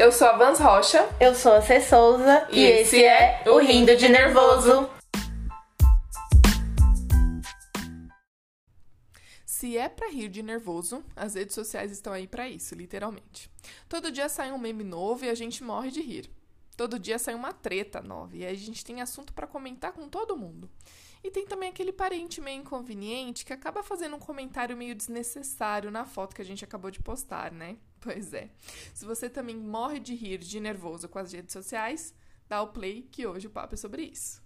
Eu sou a Vans Rocha. Eu sou a Cê Souza. E, esse é o Rindo de Nervoso. Se é pra rir de nervoso, as redes sociais estão aí pra isso, literalmente. Todo dia sai um meme novo e a gente morre de rir. Todo dia sai uma treta nova e aí a gente tem assunto pra comentar com todo mundo. E tem também aquele parente meio inconveniente que acaba fazendo um comentário meio desnecessário na foto que a gente acabou de postar, né? Pois é. Se você também morre de rir de nervoso com as redes sociais, dá o play que hoje o papo é sobre isso.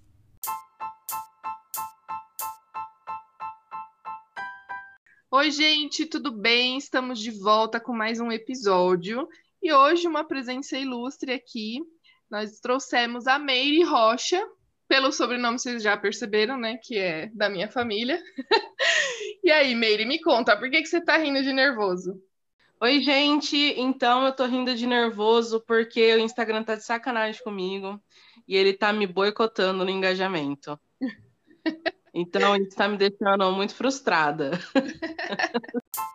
Oi, gente, tudo bem? Estamos de volta com mais um episódio. E hoje uma presença ilustre aqui. Nós trouxemos a Meire Rocha, pelo sobrenome vocês já perceberam, né? Que é da minha família. e aí, Meire, me conta, por que, que você tá rindo de nervoso? Oi, gente. Então eu tô rindo de nervoso porque o Instagram tá de sacanagem comigo e ele tá me boicotando no engajamento. Então isso tá me deixando muito frustrada.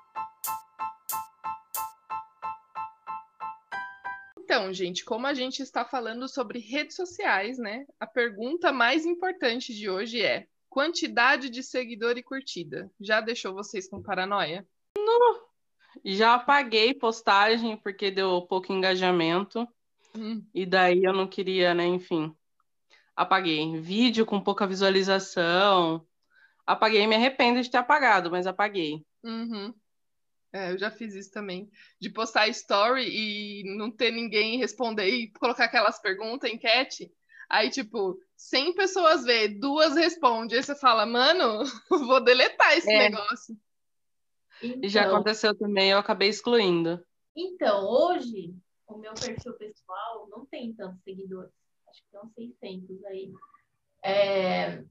Então, gente, como a gente está falando sobre redes sociais, né? A pergunta mais importante de hoje é: quantidade de seguidor e curtida. Já deixou vocês com paranoia? Não. Já apaguei postagem porque deu pouco engajamento. Hum. E daí eu não queria, né? Enfim. Apaguei. Vídeo com pouca visualização. Apaguei, me arrependo de ter apagado, mas apaguei. Uhum. É, eu já fiz isso também. De postar story e não ter ninguém responder e colocar aquelas perguntas, enquete. Aí, tipo, 100 pessoas vê, duas respondem. Aí você fala, mano, vou deletar esse É. negócio. E já Então, aconteceu também, eu acabei excluindo. então, hoje, o meu perfil pessoal não tem tantos seguidores. Acho que tem uns 600 aí. É,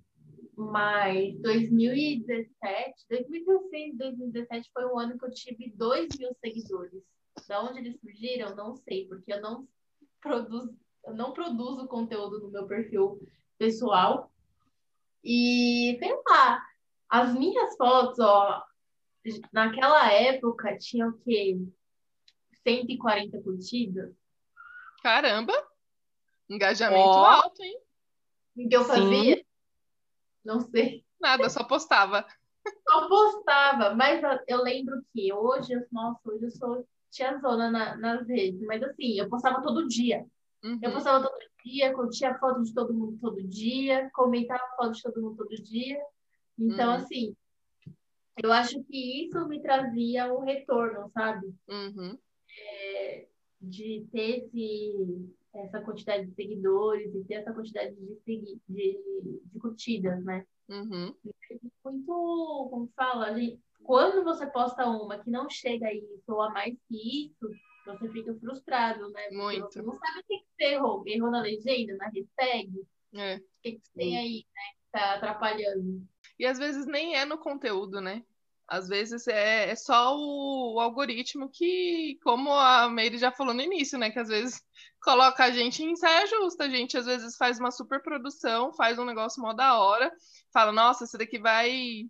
mas 2017, 2016, 2017 foi o ano que eu tive 2 mil seguidores. Da onde eles surgiram, não sei, porque eu não produzo, eu não produzo conteúdo no meu perfil pessoal. E, sei lá, as minhas fotos, ó, naquela época tinha o quê? 140 curtidas. Caramba! Engajamento Ó. alto, hein? O que eu Sim. fazia? Não sei. Nada, só postava. Só postava, mas eu- lembro que hoje, nossa, hoje eu sou tiazona na, nas redes, mas assim, eu postava todo dia. Uhum. Eu postava todo dia, curtia foto de todo mundo todo dia, comentava foto de todo mundo todo dia. Então, Uhum. assim, eu acho que isso me trazia o retorno, sabe? Uhum. de ter esse, essa quantidade de seguidores e ter essa quantidade de, segui- de, de curtidas, né? Uhum. Muito, como fala, a gente- quando você posta uma que não chega a isso ou a mais que isso, você fica frustrado, né? Porque Muito. Você não sabe o que, que você errou. Errou na legenda, na hashtag? O É. que, que você tem aí, né? Que tá atrapalhando. E às vezes nem é no conteúdo, né? Às vezes é, é só o, o algoritmo que, como a Meire já falou no início, né? Que às vezes coloca a gente em saia justa. A gente às vezes faz uma super produção, faz um negócio mó da hora, fala, nossa, esse daqui vai,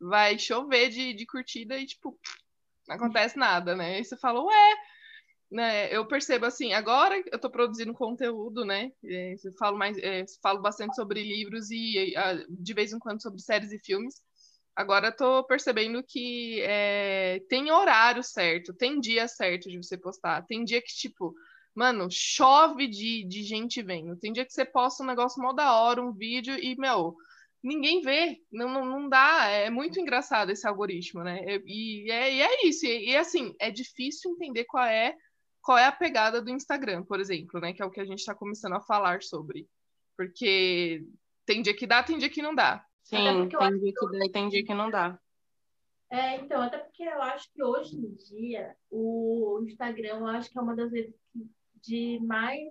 vai chover de, de curtida e, tipo, não acontece nada, né? Aí você fala, ué, né? Eu percebo assim, agora eu tô produzindo conteúdo, né? É, eu falo mais, é, falo bastante sobre livros e ah, de vez em quando sobre séries e filmes. Agora tô percebendo que tem horário certo, tem dia certo de você postar. Tem dia que, tipo, mano, chove de, de gente vendo. Tem dia que você posta um negócio mó da hora, um vídeo, e, meu, ninguém vê. Não, não, não dá. É muito engraçado esse algoritmo, né? E, e é, e é isso. E, e, assim, é difícil entender qual é, qual é a pegada do Instagram, por exemplo, né? Que é o que a gente tá começando a falar sobre. Porque tem dia que dá, tem dia que não dá. Sim, tem dia que dá e tem dia que não dá. É, então, até porque eu acho que hoje em dia o Instagram eu acho que é uma das redes que- de mais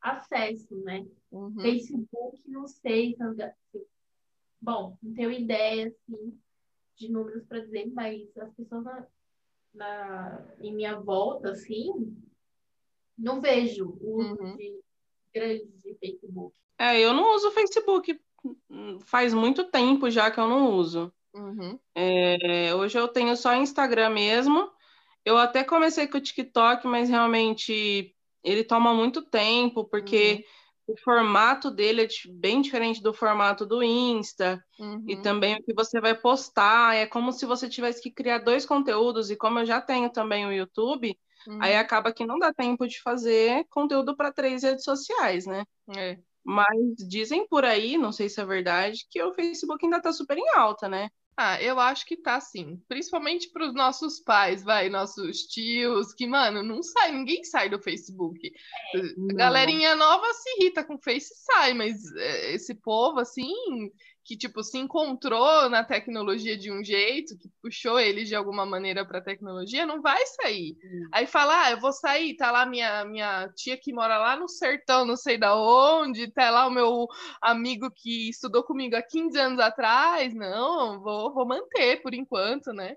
acesso, né? Uhum. Facebook, não sei. se- Bom, não tenho ideia, assim, de números para dizer, mas as pessoas na, em minha volta, assim, não vejo o uso Uhum. de grande de Facebook. É, eu não uso o Facebook. Faz muito tempo já que eu não uso. Uhum. É, hoje eu tenho só Instagram mesmo. Eu até comecei com o TikTok, mas realmente ele toma muito tempo, porque uhum. O formato dele é bem diferente do formato do Insta, uhum. e também o que você vai postar, é como se você tivesse que criar dois conteúdos, e como eu já tenho também o YouTube, uhum. aí acaba que não dá tempo de fazer conteúdo para três redes sociais, né? É. Mas dizem por aí, não sei se é verdade, que o Facebook ainda está super em alta, né? Ah, eu acho que tá sim. Principalmente para os nossos pais, vai, nossos tios, que, mano, não sai, ninguém sai do Facebook. É, Galerinha nova se irrita com o Face sai, mas é, esse povo, assim, que tipo se encontrou na tecnologia de um jeito, que puxou eles de alguma maneira para a tecnologia, não vai sair. Hum. Aí fala: "Ah, eu vou sair, tá lá minha minha tia que mora lá no sertão, não sei da onde, tá lá o meu amigo que estudou comigo há 15 anos atrás". Não, vou vou manter por enquanto, né?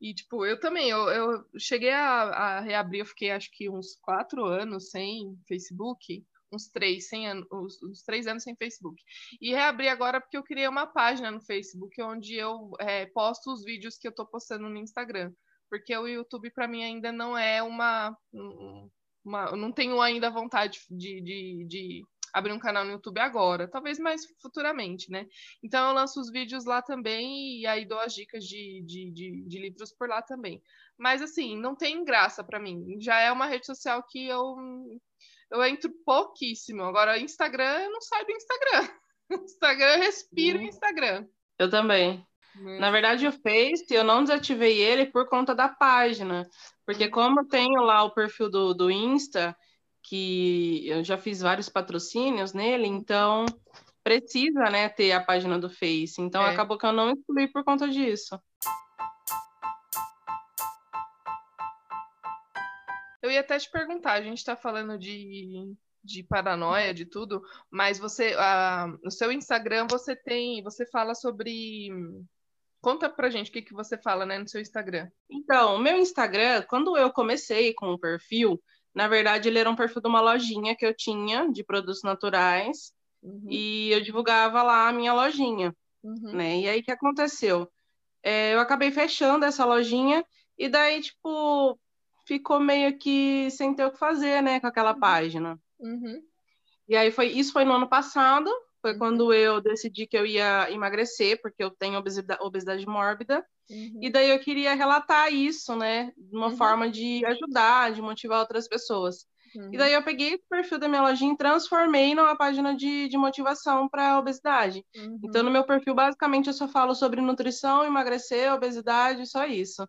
E, tipo, eu também, eu, eu cheguei a, a reabrir, eu fiquei acho que uns quatro anos sem Facebook uns três, sem uns, uns, três anos sem Facebook. E reabri agora porque eu criei uma página no Facebook onde eu é, posto os vídeos que eu tô postando no Instagram. Porque o YouTube, para mim, ainda não é uma, uma. Eu não tenho ainda vontade de, de, de abrir um canal no YouTube agora, talvez mais futuramente, né? Então eu lanço os vídeos lá também e aí dou as dicas de, de, de, de livros por lá também. Mas assim, não tem graça para mim. Já é uma rede social que eu eu entro pouquíssimo. Agora, Instagram, eu não saio do Instagram. Instagram, eu respiro hum. Instagram. Eu também. Hum. Na verdade, o Face, eu não desativei ele por conta da página. Porque como eu tenho lá o perfil do, do Insta, que eu já fiz vários patrocínios nele, então precisa, né, ter a página do Face. Então, é. acabou que eu não excluí por conta disso. Eu ia até te perguntar, a gente está falando de, de paranoia, de tudo, mas você, no seu Instagram, você tem, você fala sobre Conta pra gente o que, que você fala né, no seu Instagram. Então, o meu Instagram, quando eu comecei com o perfil, na verdade, ele era um perfil de uma lojinha que eu tinha de produtos naturais uhum. e eu divulgava lá a minha lojinha, uhum. né? E aí, o que aconteceu? É, eu acabei fechando essa lojinha e daí, tipo, ficou meio que sem ter o que fazer, né, com aquela uhum. página. Uhum. E aí foi isso foi no ano passado, foi uhum. quando eu decidi que eu ia emagrecer, porque eu tenho obesidade, obesidade mórbida. Uhum. E daí eu queria relatar isso, né, de uma uhum. forma de ajudar, de motivar outras pessoas. E daí eu peguei o perfil da minha lojinha e transformei numa página de, de motivação para obesidade. Então, no meu perfil, basicamente, eu só falo sobre nutrição, emagrecer, obesidade, só isso.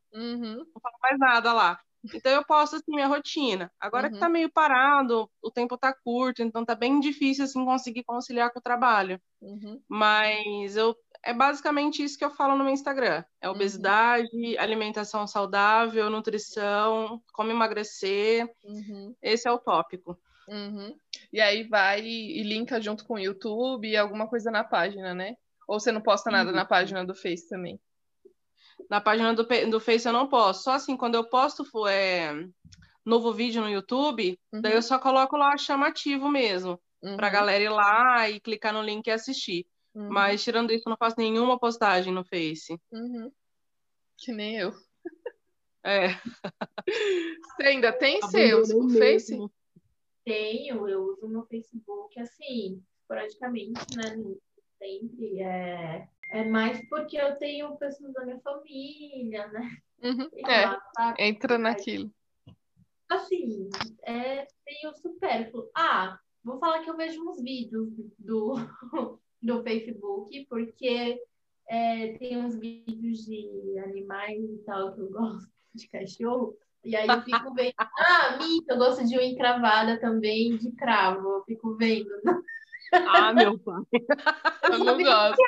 Não falo mais nada lá. Então eu posto assim minha rotina. Agora uhum. que tá meio parado, o tempo tá curto, então tá bem difícil assim conseguir conciliar com o trabalho. Uhum. Mas eu é basicamente isso que eu falo no meu Instagram. É uhum. obesidade, uhum. alimentação saudável, nutrição, como emagrecer. Uhum. Esse é o tópico. Uhum. E aí vai e linka junto com o YouTube e alguma coisa na página, né? Ou você não posta nada na página do Face também? Na página do, do Face eu não posto. Só assim, quando eu posto é, novo vídeo no YouTube, uhum. daí eu só coloco lá chamativo mesmo. Uhum. Pra galera ir lá e clicar no link e assistir. Uhum. Mas tirando isso, eu não faço nenhuma postagem no Face. Uhum. Que nem eu. É. Você ainda tem seus o Face? Tenho, eu uso no Facebook assim, esporadicamente, né? Sempre. É é mais porque eu tenho pessoas da minha família, né? Uhum, é, lá, entra naquilo. Assim, é meio supérfluo. Ah, vou falar que eu vejo uns vídeos do, do Facebook, porque é, tem uns vídeos de animais e tal que eu gosto de cachorro. E aí eu fico vendo. Ah, Mita, eu gosto de uma encravada também de cravo. Eu fico vendo. Ah, meu pai. Eu não gosto.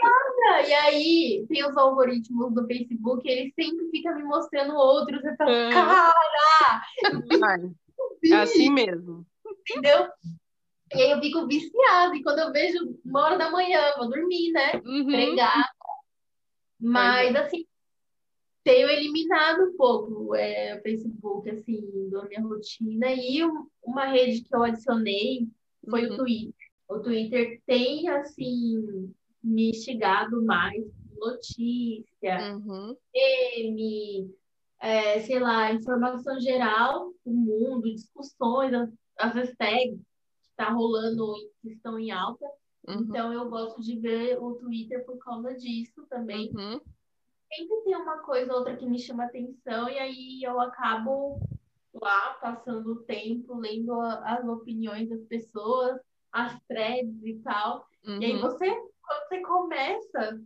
E aí, tem os algoritmos do Facebook, eles sempre ficam me mostrando outros. Eu falo, é. cara! É assim mesmo. Entendeu? E aí eu fico viciada. E quando eu vejo uma hora da manhã, vou dormir, né? Uhum. Pregada. Mas, é. assim, tenho eliminado um pouco é, o Facebook, assim, da minha rotina. E uma rede que eu adicionei foi uhum. o Twitter o Twitter tem, assim, me instigado mais notícia, uhum. meme, é, sei lá, informação geral do mundo, discussões. as hashtags que tá rolando, que estão em alta. Uhum. Então eu gosto de ver o Twitter por causa disso também. Uhum. Sempre tem uma coisa ou outra que me chama atenção e aí eu acabo lá passando o tempo, lendo a- as opiniões das pessoas, as threads e tal. E aí Uhum. você, quando você começa,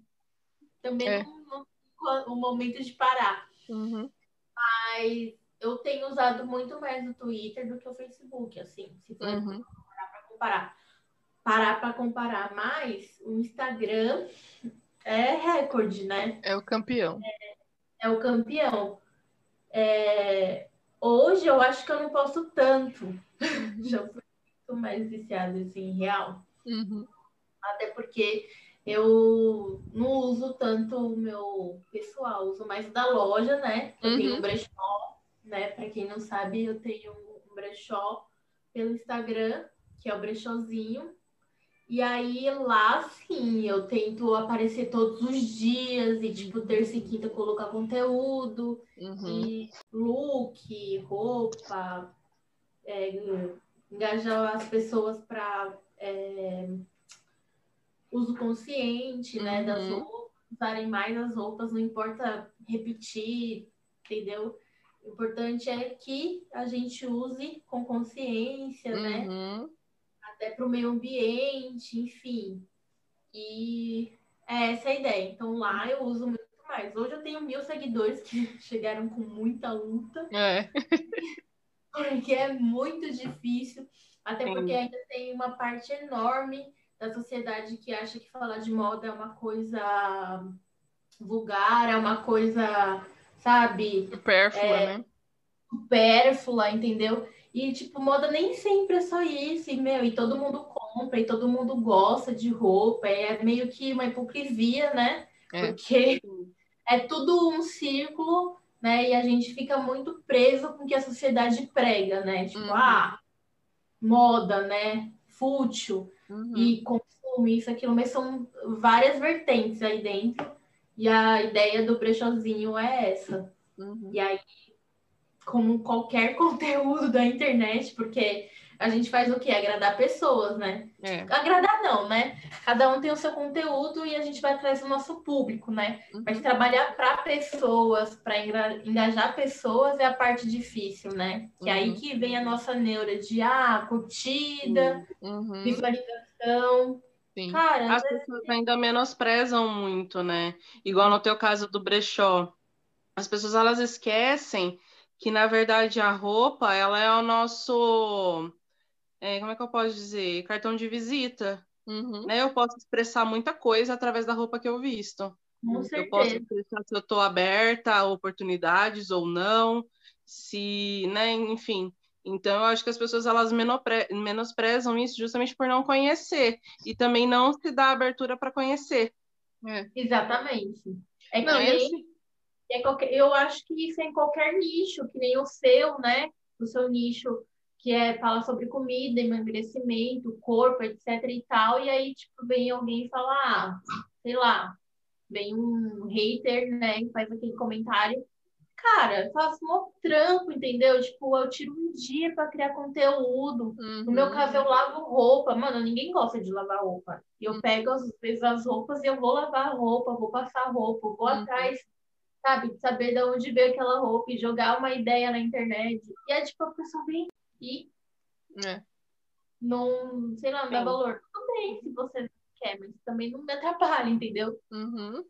também É. não, não o momento de parar. Uhum. Mas eu tenho usado muito mais o Twitter do que o Facebook, assim, se for Uhum. para comparar. Parar para comparar mais, o Instagram é recorde, né? É o campeão. É o campeão. É, Hoje eu acho que eu não posto tanto. Já fui muito mais viciada assim, em real. Uhum. Até porque eu não uso tanto o meu pessoal, uso mais da loja, né? Eu tenho Uhum. um brechó, né? Pra quem não sabe, eu tenho um brechó pelo Instagram, que é o brechózinho. E aí lá sim, eu tento aparecer todos os dias e tipo terça e quinta colocar conteúdo Uhum. e look, roupa, é, engajar as pessoas para uso consciente, né, das Uhum. roupas, usarem mais as roupas, não importa repetir, entendeu? O importante é que a gente use com consciência, né? Uhum. Até para o meio ambiente, enfim. E é essa a ideia. Então lá eu uso muito mais. Hoje eu tenho mil seguidores que chegaram com muita luta, É. porque é muito difícil. Até Sim. porque ainda tem uma parte enorme da sociedade que acha que falar de moda é uma coisa vulgar, é uma coisa, sabe, Supérflua, né? supérflua, entendeu? E, tipo, moda nem sempre é só isso, e, meu, e todo mundo compra, e todo mundo gosta de roupa, é meio que uma hipocrisia, né? É. Porque é tudo um círculo, né? E a gente fica muito preso com o que a sociedade prega, né? Tipo, Uhum. ah, moda, né? Fútil Uhum. e consumo, isso, aquilo, mas são várias vertentes aí dentro. E a ideia do brechózinho é essa. Uhum. E aí, como qualquer conteúdo da internet, porque a gente faz o quê? Agradar pessoas, né? É. Agradar não, né? Cada um tem o seu conteúdo e a gente vai atrás do nosso público, né? Uhum. Mas trabalhar para pessoas, para engajar pessoas é a parte difícil, né? Que é aí Uhum. que vem a nossa neura de ah, curtida, Uhum. visualização. Sim. Cara, As pessoas ainda menosprezam muito, né? Igual no teu caso do brechó. As pessoas elas esquecem que, na verdade, a roupa ela é o nosso. É, como é que eu posso dizer? Cartão de visita. Uhum. Né? Eu posso expressar muita coisa através da roupa que eu visto. com Eu posso expressar se eu estou aberta a oportunidades ou não, se, né, enfim. Então, eu acho que as pessoas elas menosprezam isso justamente por não conhecer e também não se dá abertura para conhecer. É. Exatamente. É que Não, nem assim, É qualquer- eu acho que isso é em qualquer nicho, que nem o seu, né? O seu nicho que é fala sobre comida, emagrecimento, corpo, etc e tal, e aí, tipo, vem alguém e fala, ah, sei lá, vem um hater, né, e faz aquele comentário. Cara, eu faço um trampo, entendeu? Tipo, eu tiro um dia para criar conteúdo. No meu uhum. caso, eu lavo roupa. Mano, ninguém gosta de lavar roupa. Eu Uhum. pego, às vezes, as roupas e eu vou lavar roupa, vou passar roupa, vou Uhum. atrás, sabe? Saber de onde veio aquela roupa e jogar uma ideia na internet. E é tipo, a pessoa vem e É. não, sei lá, não dá Sim. valor. Tudo bem se você quer, mas também não me atrapalha, entendeu? Uhum.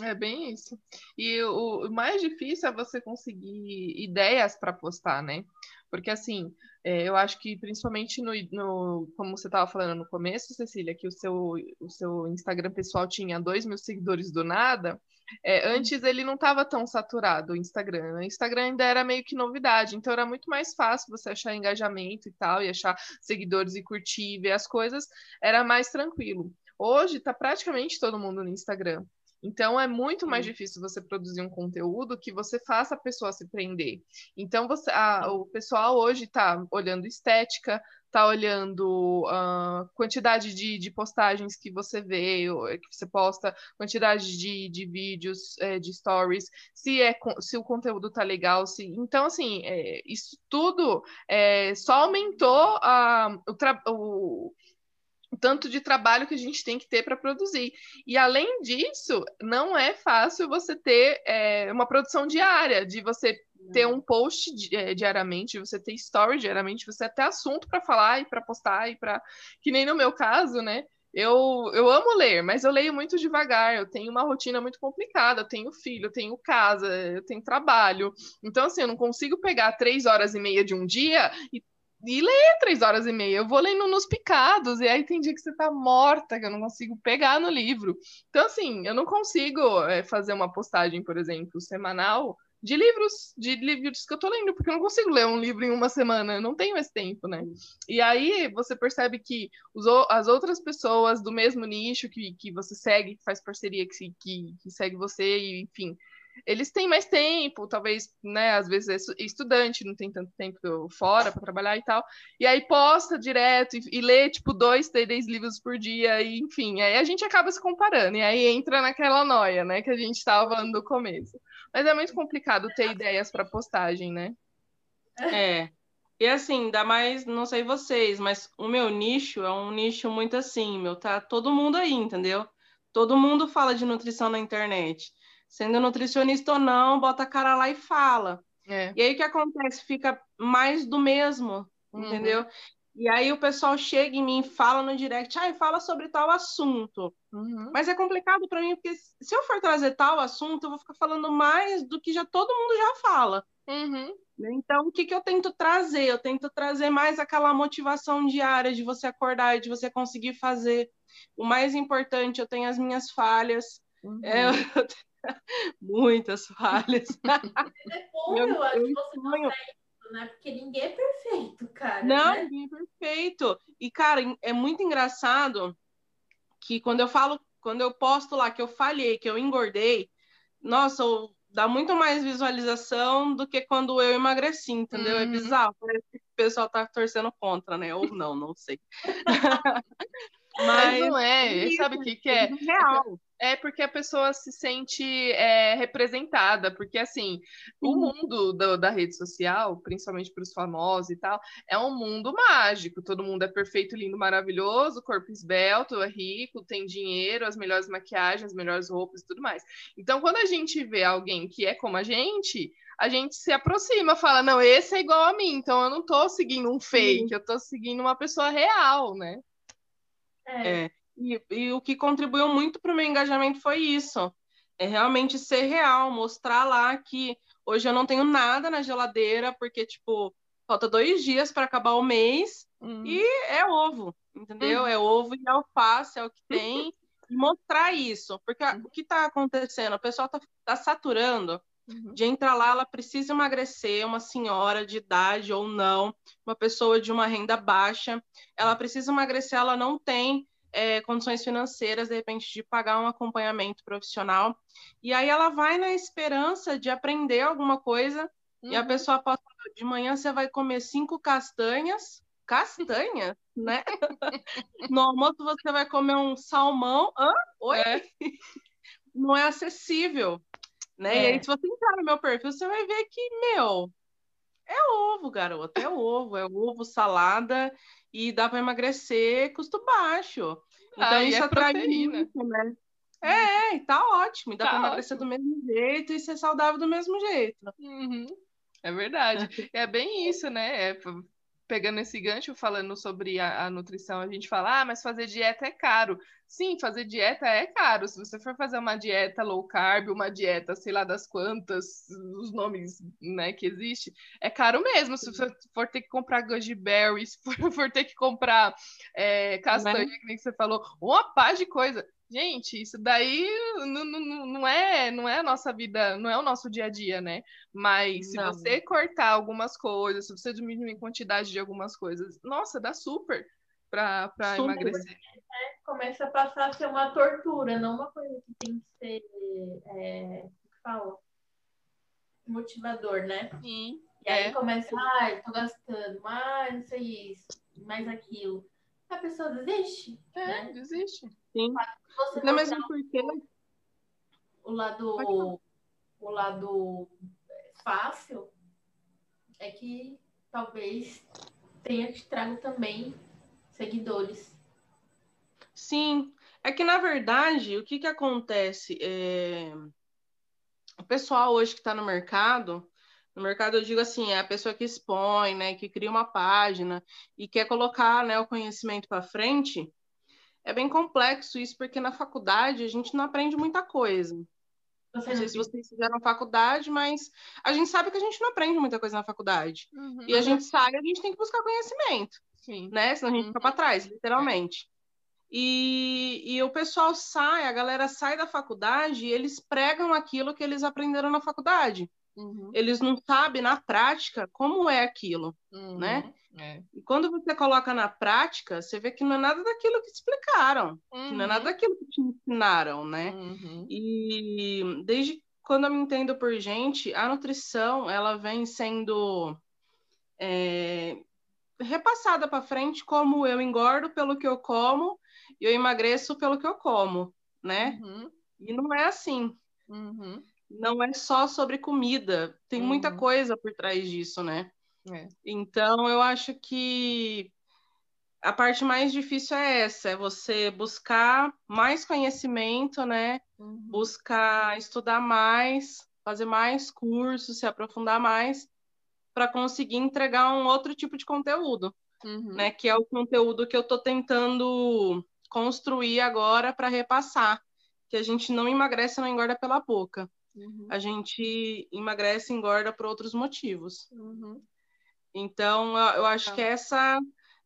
É bem isso. E o, o mais difícil é você conseguir ideias para postar, né? Porque assim, é, eu acho que principalmente no, no- como você estava falando no começo, Cecília, que o seu, o seu Instagram pessoal tinha 2 mil seguidores do nada. É, antes ele não estava tão saturado o Instagram. O Instagram ainda era meio que novidade, então era muito mais fácil você achar engajamento e tal, e achar seguidores e curtir, ver as coisas, era mais tranquilo. Hoje tá praticamente todo mundo no Instagram. Então é muito mais difícil você produzir um conteúdo que você faça a pessoa se prender. Então você, a- o pessoal hoje está olhando estética, tá olhando a uh, quantidade de, de postagens que você vê, é, que você posta, quantidade de, de vídeos, é, de stories, se, é, se o conteúdo tá legal, se. Então, assim, é, isso tudo é, só aumentou a, o, o o tanto de trabalho que a gente tem que ter para produzir. E além disso, não é fácil você ter é, uma produção diária, de você ter um post é, diariamente, você ter story diariamente, você ter assunto para falar e para postar e para que nem no meu caso, né? Eu, eu amo ler, mas eu leio muito devagar. Eu tenho uma rotina muito complicada. Eu tenho filho, eu tenho casa, eu tenho trabalho. Então, assim, eu não consigo pegar três horas e meia de um dia e e ler três horas e meia. Eu vou lendo nos picados, e aí tem dia que você tá morta, que eu não consigo pegar no livro. Então, assim, eu não consigo é, fazer uma postagem, por exemplo, semanal de livros, de livros que eu tô lendo, porque eu não consigo ler um livro em uma semana, não tenho esse tempo, né? E aí você percebe que os, as outras pessoas do mesmo nicho que, que você segue, que faz parceria, que, que, que segue você, e, enfim, eles têm mais tempo, talvez, né, às vezes é estudante, não tem tanto tempo fora para trabalhar e tal, e aí posta direto e, e lê, tipo, dois, três livros por dia, e enfim, aí a gente acaba se comparando, e aí entra naquela noia, né, que a gente estava falando no começo. Mas é muito complicado ter ideias para postagem, né? É. E assim, ainda mais, não sei vocês, mas o meu nicho é um nicho muito assim, meu, tá todo mundo aí, entendeu? Todo mundo fala de nutrição na internet sendo nutricionista ou não, bota a cara lá e fala. É. E aí o que acontece? Fica mais do mesmo, uhum. entendeu? E aí o pessoal chega em mim e fala no direct, ah, fala sobre tal assunto. Uhum. Mas é complicado para mim, porque se eu for trazer tal assunto, eu vou ficar falando mais do que já todo mundo já fala. Uhum. Então, o que, que eu tento trazer? Eu tento trazer mais aquela motivação diária de você acordar, de você conseguir fazer. O mais importante, eu tenho as minhas falhas. Uhum. É, eu, Muitas falhas. É eu, eu acho que você sonho... né? Porque ninguém é perfeito, cara. Não, né? ninguém é perfeito. E, cara, é muito engraçado que quando eu falo, quando eu posto lá que eu falhei, que eu engordei, nossa, dá muito mais visualização do que quando eu emagreci, entendeu? É uhum. É bizarro, parece que o pessoal tá torcendo contra, né? Ou não, não sei. Mas, não é, sabe o que, que é? Real. É porque a pessoa se sente é, representada, porque assim, o mundo do, da rede social, principalmente para os famosos e tal, é um mundo mágico. Todo mundo é perfeito, lindo, maravilhoso, corpo esbelto, é rico, tem dinheiro, as melhores maquiagens, as melhores roupas e tudo mais. Então, quando a gente vê alguém que é como a gente, a gente se aproxima, fala, não, esse é igual a mim, então eu não estou seguindo um fake, eu estou seguindo uma pessoa real, né? É. é. E, e o que contribuiu muito para o meu engajamento foi isso. É realmente ser real, mostrar lá que hoje eu não tenho nada na geladeira, porque, tipo, falta dois dias para acabar o mês uhum. e é ovo, entendeu? Uhum. É ovo e alface, é o que tem. e mostrar isso, porque uhum. o que está acontecendo? O pessoal está tá saturando uhum. de entrar lá, ela precisa emagrecer, uma senhora de idade ou não, uma pessoa de uma renda baixa, ela precisa emagrecer, ela não tem é, condições financeiras, de repente, de pagar um acompanhamento profissional. E aí ela vai na esperança de aprender alguma coisa, uhum. e a uhum. pessoa pode de manhã você vai comer cinco castanhas, castanha, né? no almoço você vai comer um salmão. Hã? Oi? É. Não é acessível. Né? É. E aí, se você entrar no meu perfil, você vai ver que, meu, é ovo, garoto, é ovo, é ovo, salada e dá para emagrecer custo baixo. Então ah, isso é atrai muito, né? É, tá ótimo. E dá tá para emagrecer do mesmo jeito e ser saudável do mesmo jeito. Uhum. É verdade. É bem isso, né? É, pegando esse gancho, falando sobre a, a, nutrição, a gente fala, ah, mas fazer dieta é caro. Sim, fazer dieta é caro. Se você for fazer uma dieta low carb, uma dieta, sei lá das quantas, os nomes né, que existe, é caro mesmo. Se você for ter que comprar goji berries, for, for ter que comprar é, castanha, né? que nem você falou, uma pá de coisa. Gente, isso daí não, não, não, é, não é a nossa vida, não é o nosso dia a dia, né? Mas se não. você cortar algumas coisas, se você diminuir a quantidade de algumas coisas, nossa, dá super para emagrecer. É, começa a passar a ser uma tortura, não uma coisa que tem que ser, é, que fala? Motivador, né? Sim. E aí é. começa, ai, tô gastando, mas não sei isso. mais aquilo. A pessoa desiste. É, né? desiste. Sim. Você Não, mostrar mesmo porque. o lado, o lado fácil é que talvez tenha te trago também seguidores. Sim, é que na verdade o que que acontece? É... O pessoal hoje que está no mercado, no mercado eu digo assim, é a pessoa que expõe, né, que cria uma página e quer colocar, né, o conhecimento para frente. É bem complexo isso, porque na faculdade a gente não aprende muita coisa. Você Não sei se vocês fizeram faculdade, mas a gente sabe que a gente não aprende muita coisa na faculdade. Uhum. E a gente sai, a gente tem que buscar conhecimento. Sim. né? Senão a gente fica para trás, literalmente. E, e o pessoal sai, a galera sai da faculdade e eles pregam aquilo que eles aprenderam na faculdade. Uhum. Eles não sabem na prática como é aquilo. Uhum. né? É. E quando você coloca na prática, você vê que não é nada daquilo que te explicaram, que não é nada daquilo que te ensinaram, né? Uhum. E desde quando eu me entendo por gente, a nutrição ela vem sendo é, repassada para frente como eu engordo pelo que eu como e eu emagreço pelo que eu como, né? Uhum. E não é assim. Uhum. Não é só sobre comida, tem muita Uhum. coisa por trás disso, né? É. Então eu acho que a parte mais difícil é essa, é você buscar mais conhecimento, né? Uhum. buscar estudar mais, fazer mais cursos, se aprofundar mais, para conseguir entregar um outro tipo de conteúdo, Uhum. né? Que é o conteúdo que eu estou tentando construir agora para repassar. Que a gente não emagrece, não engorda pela boca. Uhum. A gente emagrece e engorda por outros motivos. Uhum. Então, eu eu acho Tá. que essa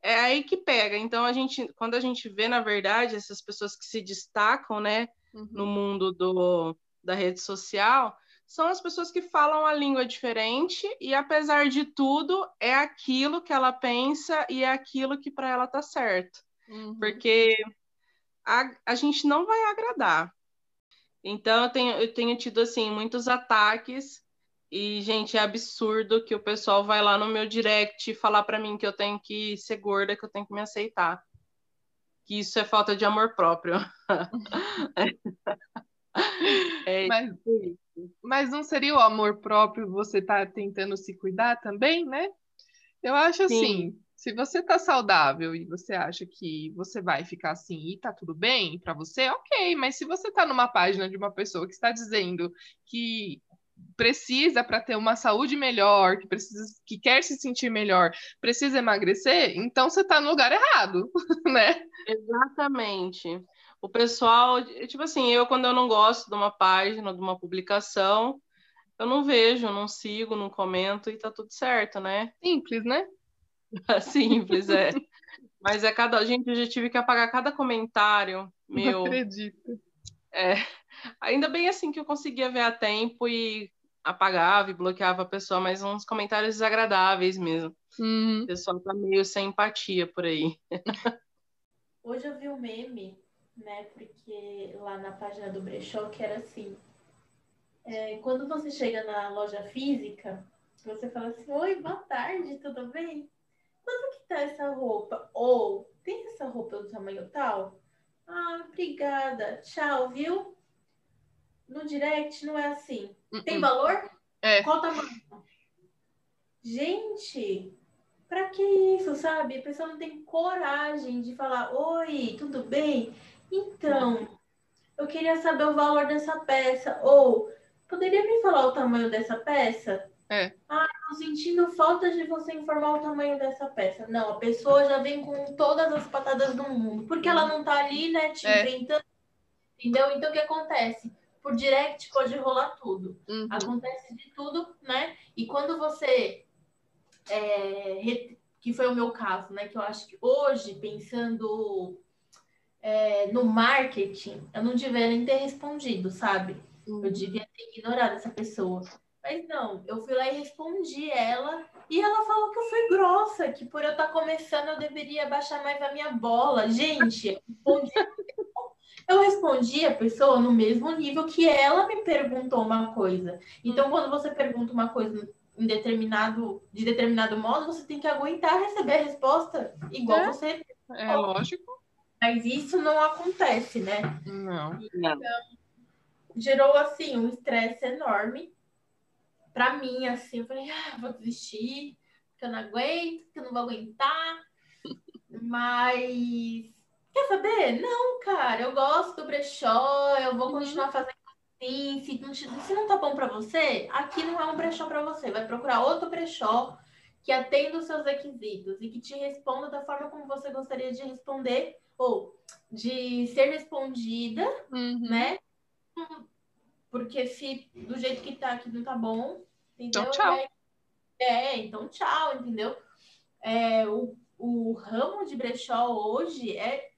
é aí que pega. Então, a gente, quando a gente vê, na verdade, essas pessoas que se destacam, né? Uhum. no mundo do, da rede social são as pessoas que falam a língua diferente e, apesar de tudo, é aquilo que ela pensa e é aquilo que para ela tá certo. Uhum. Porque a, a gente não vai agradar. Então, eu tenho, eu tenho tido, assim, muitos ataques e, gente, é absurdo que o pessoal vai lá no meu direct falar para mim que eu tenho que ser gorda, que eu tenho que me aceitar. Que isso é falta de amor próprio. É Mas, mas não seria o amor próprio você tá tentando se cuidar também, né? Eu acho assim, se você tá saudável e você acha que você vai ficar assim e tá tudo bem pra você, ok. Mas se você tá numa página de uma pessoa que está dizendo que precisa para ter uma saúde melhor, que precisa, que quer se sentir melhor, precisa emagrecer, então você tá no lugar errado, né? Exatamente. O pessoal, tipo assim, eu quando eu não gosto de uma página, de uma publicação, eu não vejo, não sigo, não comento e tá tudo certo, né? Simples, né? Simples, é. Mas é cada. Gente, eu já tive que apagar cada comentário Não meu. acredito. É. Ainda bem assim que eu conseguia ver a tempo e apagava e bloqueava a pessoa, mas uns comentários desagradáveis mesmo. Uhum. O pessoal tá meio sem empatia por aí. Hoje eu vi um meme, né? Porque lá na página do brechó que era assim. é, quando você chega na loja física, você fala assim, oi, boa tarde, tudo bem? Quanto que tá essa roupa? Ou tem essa roupa do tamanho tal? Ah, obrigada. Tchau, viu? No direct não é assim. Tem Uhum. valor? É. Qual tamanho? Gente, pra que isso, sabe? A pessoa não tem coragem de falar: Oi, tudo bem? Então, eu queria saber o valor dessa peça. Ou, poderia me falar o tamanho dessa peça? É. Ah, tô sentindo falta de você informar o tamanho dessa peça. Não, a pessoa já vem com todas as patadas do mundo. Porque ela não tá ali, né, te É. inventando. Entendeu? Então, o que acontece? Por direct pode rolar tudo Uhum. acontece de tudo, né? E quando você é, que foi o meu caso, né? Que eu acho que hoje, pensando é, no marketing, eu não devia nem ter respondido, sabe? Eu devia ter ignorado essa pessoa. Mas não, eu fui lá e respondi ela. E ela falou que eu fui grossa, que por eu estar começando eu deveria baixar mais a minha bola. Gente, eu respondi, eu respondi a pessoa no mesmo nível que ela me perguntou uma coisa. Então, quando você pergunta uma coisa em determinado, de determinado modo, você tem que aguentar receber a resposta igual É. você. É lógico. Mas isso não acontece, né? Não. Não. gerou assim um estresse enorme pra mim assim eu falei ah, vou desistir porque eu não aguento porque eu não vou aguentar mas quer saber não cara eu gosto do brechó eu vou continuar fazendo assim se não, se não tá bom pra você aqui não é um brechó pra você vai procurar outro brechó que atenda os seus requisitos e que te responda da forma como você gostaria de responder ou de ser respondida Uhum. né? Porque se do jeito que tá aqui não tá bom, entendeu? Então, tchau. É, é, então tchau, entendeu? É, o, o ramo de brechó hoje é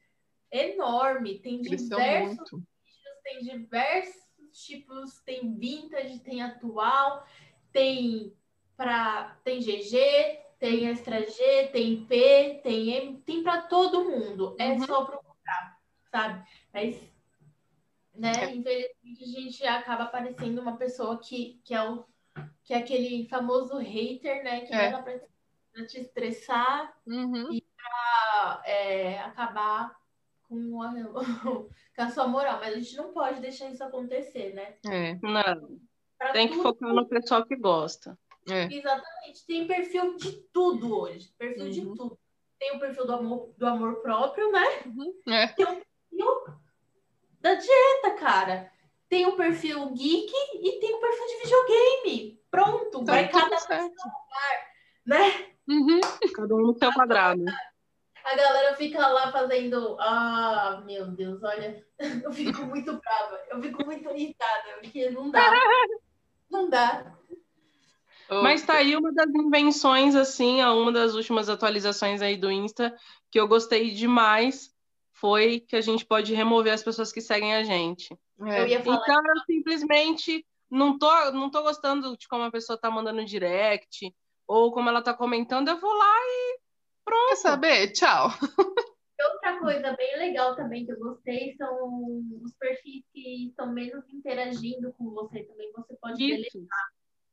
enorme, tem diversos muito. tem diversos tipos, tem vintage, tem atual, tem para tem GG, tem extra G, tem P, tem M, tem para todo mundo. É Uhum. só procurar, sabe? Mas né, É. infelizmente a gente acaba parecendo uma pessoa que, que é o que é aquele famoso hater, né, que É. pra te estressar, Uhum. pra, é, acabar com a, com a sua moral, mas a gente não pode deixar isso acontecer, né? É, Não, Pra tem que focar no pessoal que gosta. é. Exatamente, tem perfil de tudo hoje, perfil de Uhum. tudo. Tem o perfil do amor, do amor próprio, né? É. E o da dieta, cara. Tem o perfil geek e tem o perfil de videogame. Pronto, Tá vai cada certo. né? Uhum. Cada um no seu quadrado. A galera fica lá fazendo. Ah, meu Deus, olha, eu fico muito brava, eu fico muito irritada, porque não dá. Não dá. Mas tá aí uma das invenções, assim, a uma das últimas atualizações aí do Insta, que eu gostei demais, foi que a gente pode remover as pessoas que seguem a gente. É. Eu ia falar. Então, eu simplesmente não tô, não tô gostando de como a pessoa tá mandando direct, ou como ela tá comentando, eu vou lá e Quer saber? Tchau. Outra coisa bem legal também que eu gostei são os perfis que estão menos interagindo com você também. Você pode deletar. isso.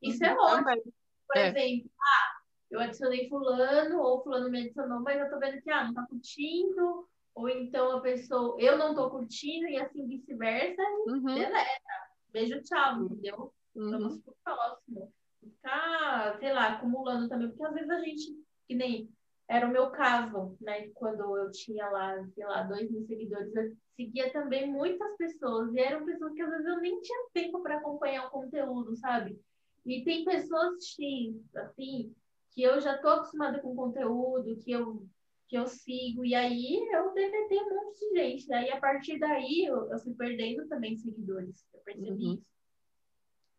Isso é ótimo. Também. Por É. exemplo, ah, eu adicionei fulano, ou fulano me adicionou, mas eu tô vendo que ah, não tá curtindo, ou então a pessoa, eu não tô curtindo, e assim vice-versa, Uhum. Beijo, tchau, entendeu? Uhum. Vamos pro próximo. Ficar, sei lá, acumulando também, porque às vezes a gente, que nem era o meu caso, né? Quando eu tinha lá, sei lá, dois mil seguidores, eu seguia também muitas pessoas, e eram pessoas que às vezes eu nem tinha tempo para acompanhar o conteúdo, sabe? E tem pessoas X, assim, que eu já tô acostumada com conteúdo, que eu, que eu sigo, e aí eu deletei um monte de gente. Daí, a partir daí, eu, eu fui perdendo também seguidores, percebi Uhum. isso.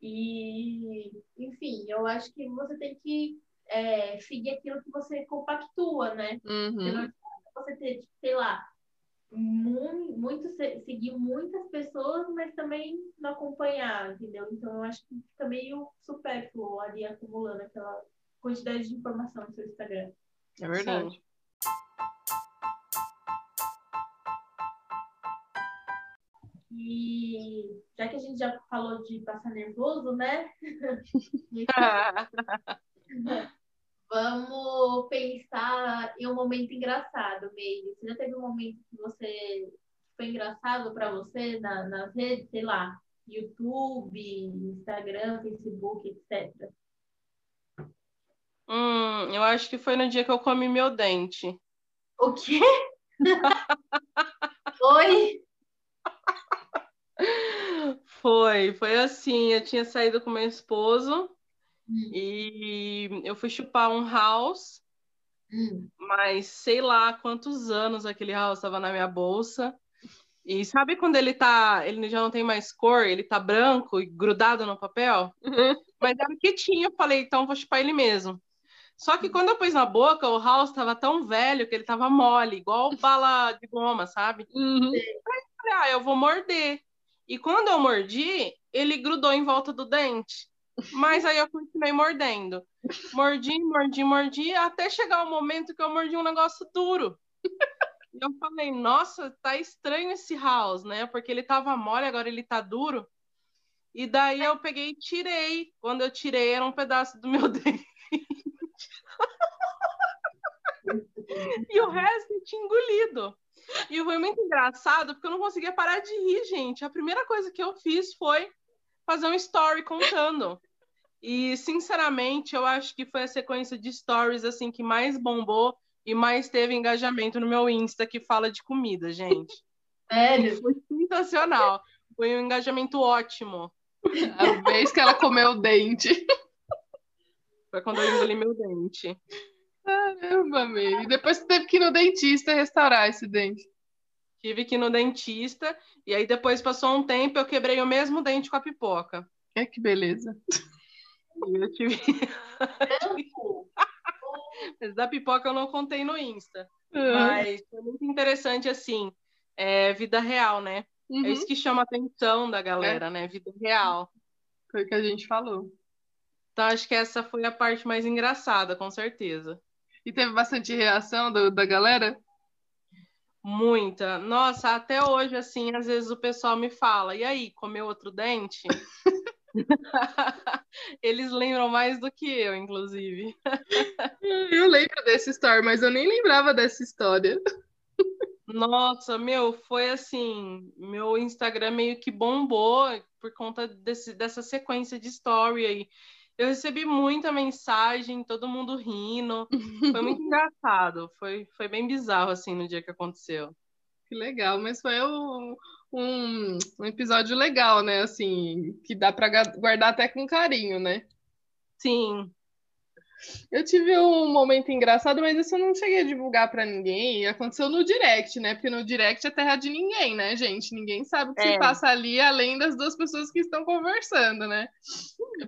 E, enfim, eu acho que você tem que é, seguir aquilo que você compactua, né? Uhum. você ter, tipo, sei lá, mu- muito, se- seguir muitas pessoas, mas também não acompanhar, entendeu? Então eu acho que fica meio supérfluo ali acumulando aquela quantidade de informação no seu Instagram. É verdade. E já que a gente já falou de passar nervoso, né? Vamos pensar em um momento engraçado, meio. Você já teve um momento que você foi engraçado para você na, nas redes, sei lá, YouTube, Instagram, Facebook, etc. Hum, eu acho que foi no dia que eu comi meu dente. O quê? Oi? Foi, foi assim, eu tinha saído com meu esposo Hum, e eu fui chupar um house, hum. mas sei lá quantos anos aquele house estava na minha bolsa. E sabe quando ele tá, ele já não tem mais cor, ele tá branco e grudado no papel? Uhum. Mas era o que tinha, eu falei, então vou chupar ele mesmo. Só que quando eu pus na boca, o house tava tão velho que ele tava mole, igual bala de goma, sabe? Uhum. falei, ah, eu vou morder. E quando eu mordi, ele grudou em volta do dente. Mas aí eu continuei mordendo. Mordi, mordi, mordi, até chegar o momento que eu mordi um negócio duro. E eu falei, nossa, tá estranho esse house, né? Porque ele tava mole, agora ele tá duro. E daí eu peguei e tirei. Quando eu tirei, era um pedaço do meu dente. e o resto tinha engolido. E foi muito engraçado, porque eu não conseguia parar de rir, gente. A primeira coisa que eu fiz foi fazer um story contando. E, sinceramente, eu acho que foi a sequência de stories assim que mais bombou e mais teve engajamento no meu Insta que fala de comida, gente. Sério? Foi sensacional. Foi um engajamento ótimo. A vez que ela comeu o dente. Foi quando eu engoli meu dente. Caramba, meu. E depois você teve que ir no dentista restaurar esse dente. Tive que ir no dentista, e aí depois passou um tempo, eu quebrei o mesmo dente com a pipoca. É que beleza. E eu tive. Mas da pipoca eu não contei no Insta. Mas foi muito interessante, assim, é, vida real, né? Uhum. É isso que chama a atenção da galera, né? Vida real. Foi o que a gente falou. Então, acho que essa foi a parte mais engraçada, com certeza. E teve bastante reação do- da galera? Muita. Nossa, até hoje, assim, às vezes o pessoal me fala, e aí, comeu outro dente? Eles lembram mais do que eu, inclusive. Eu lembro dessa história, mas eu nem lembrava dessa história. Nossa, meu, foi assim, meu Instagram meio que bombou por conta desse, dessa sequência de story aí. Eu recebi muita mensagem, todo mundo rindo. Foi muito engraçado. Foi, foi bem bizarro, assim, no dia que aconteceu. Que legal, mas foi um, um, um episódio legal, né? Assim, que dá pra ga- guardar até com carinho, né? Sim, Eu tive um momento engraçado, mas isso eu não cheguei a divulgar pra ninguém. Aconteceu no direct, né? Porque no direct é terra de ninguém, né, gente? Ninguém sabe o que se É. passa ali, além das duas pessoas que estão conversando, né?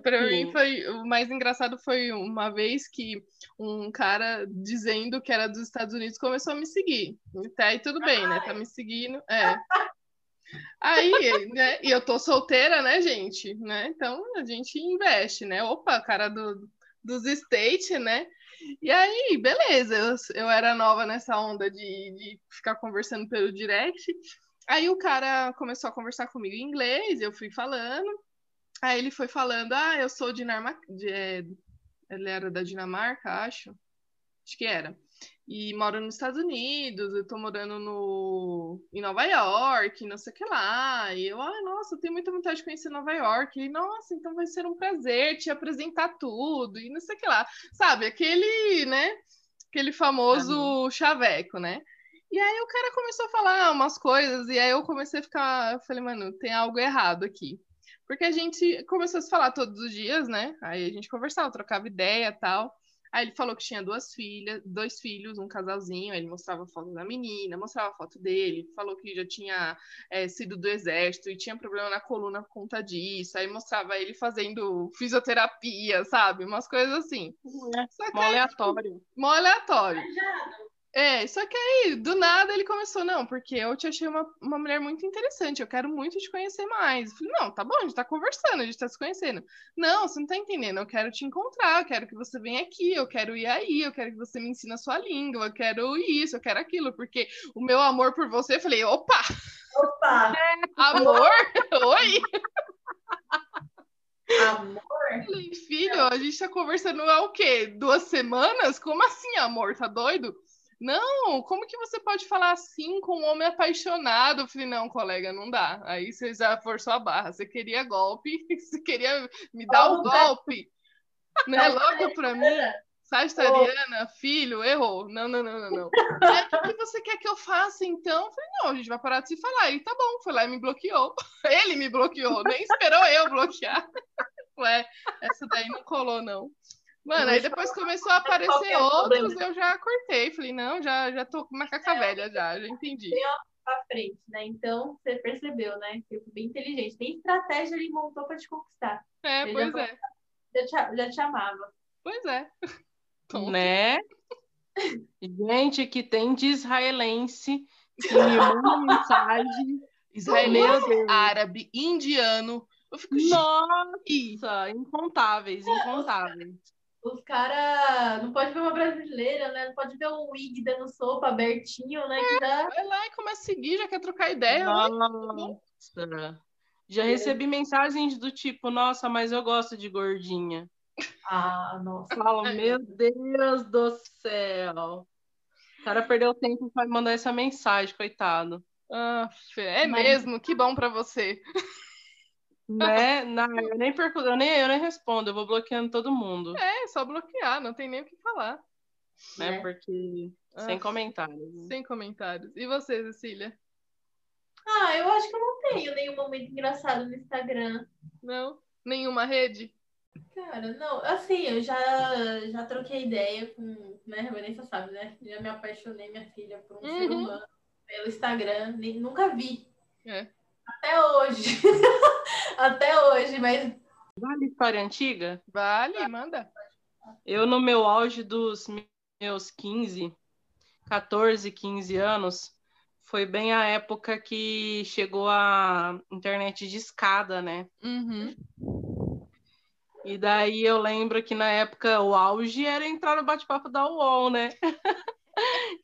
Pra mim foi o mais engraçado foi uma vez que um cara dizendo que era dos Estados Unidos começou a me seguir. Até aí tudo bem, né? Tá me seguindo, é. Aí, né? E eu tô solteira, né, gente? Né? Então a gente investe, né? Opa, cara do, dos States, né? E aí, beleza, eu, eu era nova nessa onda de, de ficar conversando pelo direct. Aí o cara começou a conversar comigo em inglês, eu fui falando. Aí ele foi falando, ah, eu sou Dinamarca. De, é, ele era da Dinamarca, acho. Acho que era. E moro nos Estados Unidos, eu tô morando no, em Nova York, não sei o que lá. E eu, ah, nossa, eu tenho muita vontade de conhecer Nova York. E, nossa, então vai ser um prazer te apresentar tudo, e não sei o que lá. Sabe, aquele, né? Aquele famoso chaveco, né? E aí o cara começou a falar umas coisas, e aí eu comecei a ficar, eu falei, mano, tem algo errado aqui. Porque a gente começou a se falar todos os dias, né? Aí a gente conversava, trocava ideia tal. Aí ele falou que tinha duas filhas, dois filhos, um casalzinho. Aí ele mostrava foto da menina, mostrava foto dele, falou que já tinha é, sido do exército e tinha problema na coluna por conta disso. Aí mostrava ele fazendo fisioterapia, sabe? Umas coisas assim. Só que mó aí, aleatório. mó aleatório. É, só que aí, do nada, ele começou, não, porque eu te achei uma, uma mulher muito interessante, eu quero muito te conhecer mais. Eu falei, não, tá bom, a gente tá conversando, a gente tá se conhecendo. Não, você não tá entendendo, eu quero te encontrar, eu quero que você venha aqui, eu quero ir aí, eu quero que você me ensine a sua língua, eu quero isso, eu quero aquilo, porque o meu amor por você, eu falei, opa, Opa! amor? Oi? Amor? Falei, filho, a gente tá conversando há o quê? Duas semanas? Como assim, amor? Tá doido? Não, como que você pode falar assim com um homem apaixonado? Eu falei, não, colega, não dá. Aí você já forçou a barra. Você queria golpe, você queria me dar o golpe, né? Logo pra mim. Sagitariana, filho, errou. Não, não, não, não, não. Aí, o que você quer que eu faça, então? Eu falei, não, a gente vai parar de se falar. Ele, tá bom, foi lá e me bloqueou. Ele me bloqueou, nem esperou eu bloquear. Ué, essa daí não colou, não. Mano, aí depois começou a aparecer Qualquer outros, eu já cortei. Falei, não, já, já tô com macaca velha, já, já entendi. Pra frente, né? Então, você percebeu, né? Que eu fui bem inteligente. Nem estratégia ele montou pra te conquistar. É, Ele pois já é, Já te, já te amava. pois é. Tonto. Né? Gente, que tem de israelense que me manda mensagem. Israelense, árabe, indiano. Eu fico, gente, Nossa, incontáveis, incontáveis. Os caras não pode ver uma brasileira, né? Não pode ver um wig dando sopa abertinho, né? Já... vai lá e começa a seguir, já quer trocar ideia. né? Nossa. Já recebi mensagens do tipo, nossa, mas eu gosto de gordinha. Ah, nossa. Falo, meu Deus do céu. O cara perdeu tempo para mandar essa mensagem, coitado. Ah, é Mas- mesmo, que bom pra você. Né? Não, eu nem perco, eu nem, eu nem respondo, eu vou bloqueando todo mundo, É, só bloquear, não tem nem o que falar. né? É. Porque sem Ah. comentários. né? Sem comentários. E você, Cecília? Ah, eu acho que eu não tenho nenhum momento engraçado no Instagram. Não? Nenhuma rede? Cara, não, assim, eu já, já troquei ideia com, né, a Vanessa sabe, né? Já me apaixonei, minha filha, por um ser Uhum. humano pelo Instagram, nem, nunca vi. É. Até hoje. Até hoje, mas Vale história antiga? Vale, manda. Eu, no meu auge dos meus 15, 14, 15 anos, foi bem a época que chegou a internet de escada, né? Uhum. E daí eu lembro que na época o auge era entrar no bate-papo da UOL, né?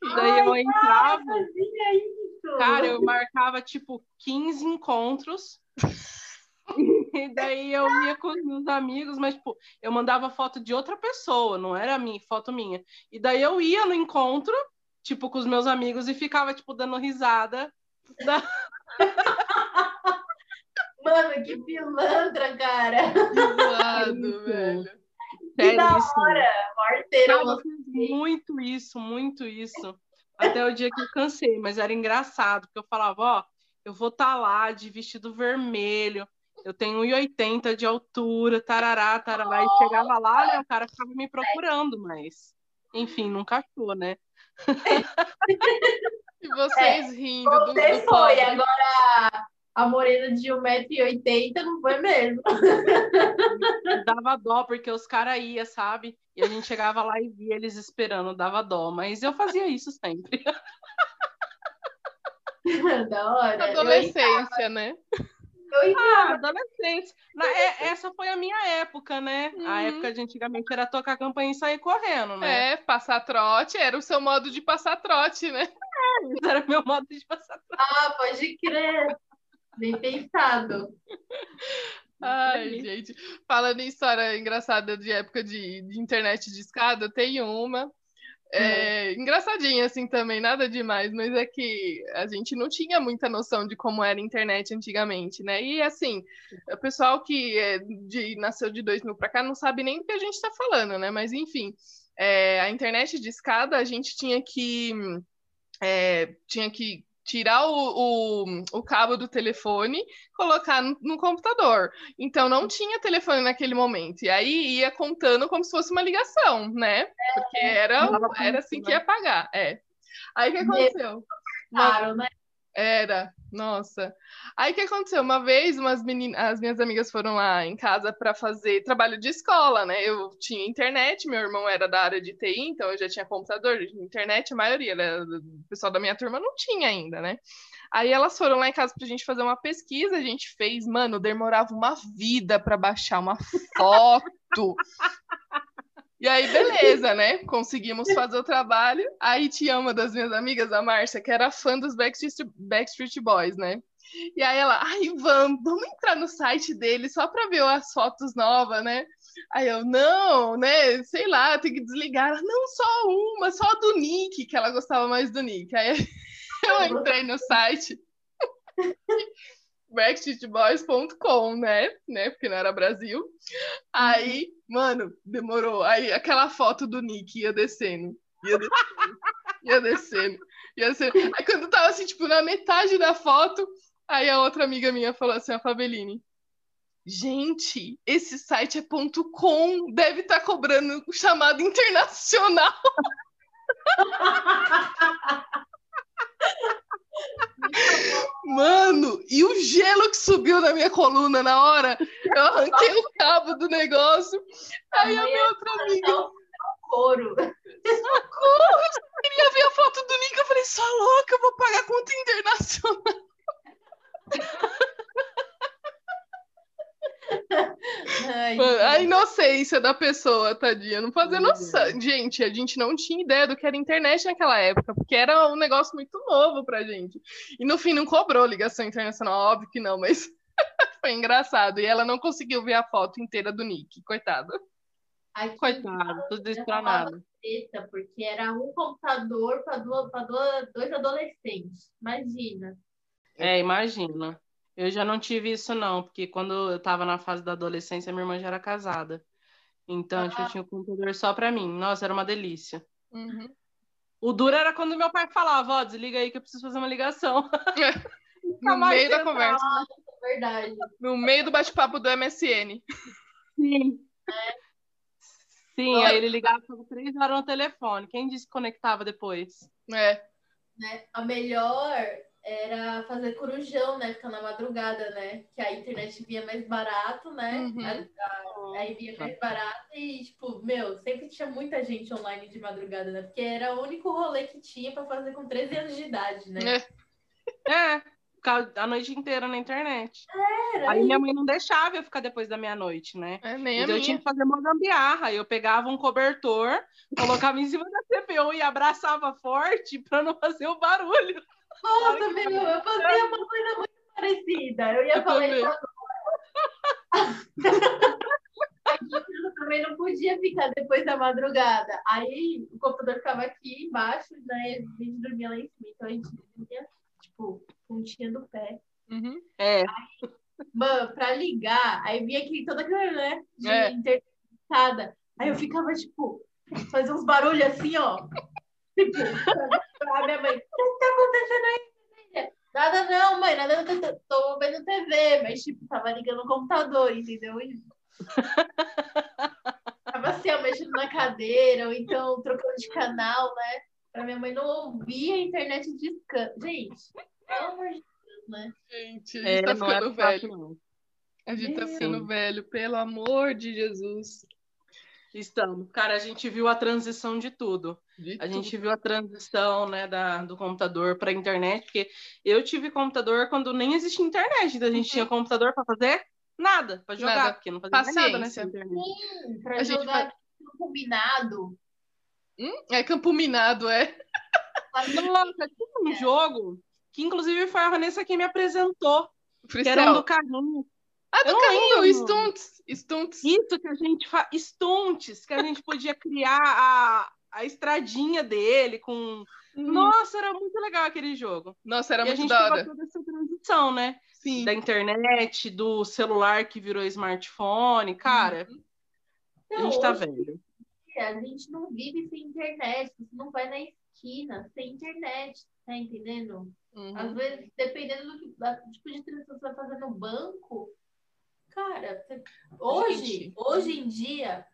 E daí eu entrava, isso. Cara, eu marcava tipo 15 encontros. E daí eu ia com os meus amigos, mas tipo, eu mandava foto de outra pessoa, não era minha, foto minha. E daí eu ia no encontro, tipo, com os meus amigos e ficava tipo dando risada. Da... Mano, que pilantra, cara. Isso. velho. Que da Seríssimo. hora. Morteiro, Cara, muito isso, muito isso. Até o dia que eu cansei, mas era engraçado, porque eu falava, ó, eu vou estar lá de vestido vermelho, eu tenho 1,80 de altura, tarará, tarará, e chegava lá, né, o cara ficava me procurando, mas, enfim, nunca achou, né? E vocês rindo do, Você do foi, pobre. agora a morena de 1,80m não foi mesmo. Dava dó, porque os caras iam, sabe? E a gente chegava lá e via eles esperando, dava dó, mas eu fazia isso sempre. da hora. Adolescência, né? eu entrava. Ah, adolescente. Na- é- essa foi a minha época, né? A Uhum. época de antigamente era tocar campanha e sair correndo, né? É, passar trote, era o seu modo de passar trote, né? Esse era meu modo de passar. Ah, pode crer. Bem pensado. Ai, gente. Falando em história engraçada de época de, de internet de escada, tem uma. É, engraçadinha assim também, nada demais, mas é que a gente não tinha muita noção de como era a internet antigamente, né? E assim, o pessoal que é de, nasceu de 2000 para cá não sabe nem do que a gente está falando, né? Mas enfim, é, a internet de escada a gente tinha que é, tinha que tirar o, o, o cabo do telefone, colocar no, no computador. Então não tinha telefone naquele momento. E aí ia contando como se fosse uma ligação, né? Porque era, Dava era assim que ia pagar. É. Aí o que aconteceu? Claro, né? era, nossa. Aí o que aconteceu? Uma vez, umas meninas, as minhas amigas foram lá em casa para fazer trabalho de escola, né? Eu tinha internet, meu irmão era da área de TI, então eu já tinha computador, internet, a maioria, né? O pessoal da minha turma não tinha ainda, né? Aí elas foram lá em casa pra gente fazer uma pesquisa, a gente fez, mano, demorava uma vida para baixar uma foto. E aí, beleza, né? Conseguimos fazer o trabalho. Aí tinha uma das minhas amigas, a Márcia, que era fã dos Backstreet, Backstreet Boys, né? E aí ela, ai, vamos, vamos entrar no site dele só pra ver as fotos novas, né? Aí eu, não, né? Sei lá, tem que desligar. Ela, não, só uma, só do Nick, que ela gostava mais do Nick. Aí eu entrei no site backstreetboys.com, né? né? Porque não era Brasil. Aí, mano, demorou. Aí aquela foto do Nick ia descendo. Ia descendo. Ia descendo. Ia descendo. Aí quando tava assim, tipo, na metade da foto, aí a outra amiga minha falou assim, a Fabeline. Gente, esse site é ponto .com, deve estar cobrando o chamado internacional. Mano, e o gelo que subiu na minha coluna na hora, eu arranquei o cabo do negócio. Aí a minha outra amiga, Couro. socorro, eu queria ver a foto do Nick, eu falei, só louca, eu vou pagar conta internacional. Ai, a inocência da pessoa, tadinha, não fazia Meu noção. Gente, a gente não tinha ideia do que era internet naquela época, porque era um negócio muito novo pra gente. E no fim não cobrou ligação internacional, óbvio que não, mas Foi engraçado. E ela não conseguiu ver a foto inteira do Nick, coitado. Aqui, Coitado, tudo treta, porque era um computador para dois adolescentes. Imagina. É, imagina. Eu já não tive isso, não, porque quando eu tava na fase da adolescência, minha irmã já era casada. Então, tipo, eu Ah. tinha um computador só pra mim. Nossa, era uma delícia. Uhum. O duro era quando meu pai falava, ó, desliga aí que eu preciso fazer uma ligação. No meio da conversa. Verdade. No meio do bate-papo do MSN. Sim. Sim, Olha. aí ele ligava por três horas no telefone. Quem disse que conectava depois? É. Né? A melhor era fazer corujão, né? Ficar na madrugada, né? Que a internet vinha mais barato, né? Uhum. A- Aí vinha mais barato e, tipo, meu, sempre tinha muita gente online de madrugada, né? Porque era o único rolê que tinha pra fazer com 13 anos de idade, né? É. É, ficar a noite inteira na internet. Era Aí minha mãe não deixava eu ficar depois da meia-noite, né? É, nem a Então eu tinha que fazer uma gambiarra. Eu pegava um cobertor, colocava em cima da CPU e abraçava forte pra não fazer o barulho. Nossa, meu, eu fazia uma coisa muito parecida. Eu ia Eu falar também. isso agora. Eu também não podia ficar depois da madrugada. Aí o computador ficava aqui embaixo, né? A gente dormia lá em cima. Então a gente dormia, tipo, pontinha do pé. Uhum. É, Mano, pra ligar, aí vinha aqui toda aquela, né? De É. internetada. Aí eu ficava, tipo, fazia uns barulhos assim, ó. Tipo, pra minha mãe, o que tá acontecendo aí? filha?" Nada não, mãe, nada não, tô, tô vendo TV, mas tipo, tava ligando o computador, entendeu? E... Tava assim, ó, mexendo na cadeira, ou então trocando de canal, né? Pra minha mãe não ouvir a internet discando. Gente, pelo amor de Deus, né? Gente, a gente é tá não era ficando fácil, velho. não. A gente tá Sim. ficando velho, pelo amor de Jesus. Estamos. Cara, a gente viu a transição de tudo. De A gente tudo. viu a transição, né, da, do computador para a internet, porque eu tive computador quando nem existia internet, então a gente Uhum. tinha computador para fazer nada, para jogar, Nada. porque não fazia mais nada nessa Paciência. internet. Sim, pra A gente jogar tudo combinado. É campo minado, é. Nossa, tinha um jogo que inclusive foi a Vanessa que me apresentou, que era um do carrinho. Ah, Eu do não carrinho. Stunts. Stunts. Isso que a gente faz, stunts, que a gente podia criar a, a estradinha dele com. Uhum. Nossa, era muito legal aquele jogo. Nossa, era e a muito gente da hora. toda essa transição, né? Sim. da internet, do celular que virou smartphone, cara, a gente tá velho. A gente não vive sem internet. Você não vai na esquina sem internet. Tá entendendo? Uhum. Às vezes, dependendo do que- tipo de transação que você vai fazer no banco, cara, hoje, Gente. hoje em dia,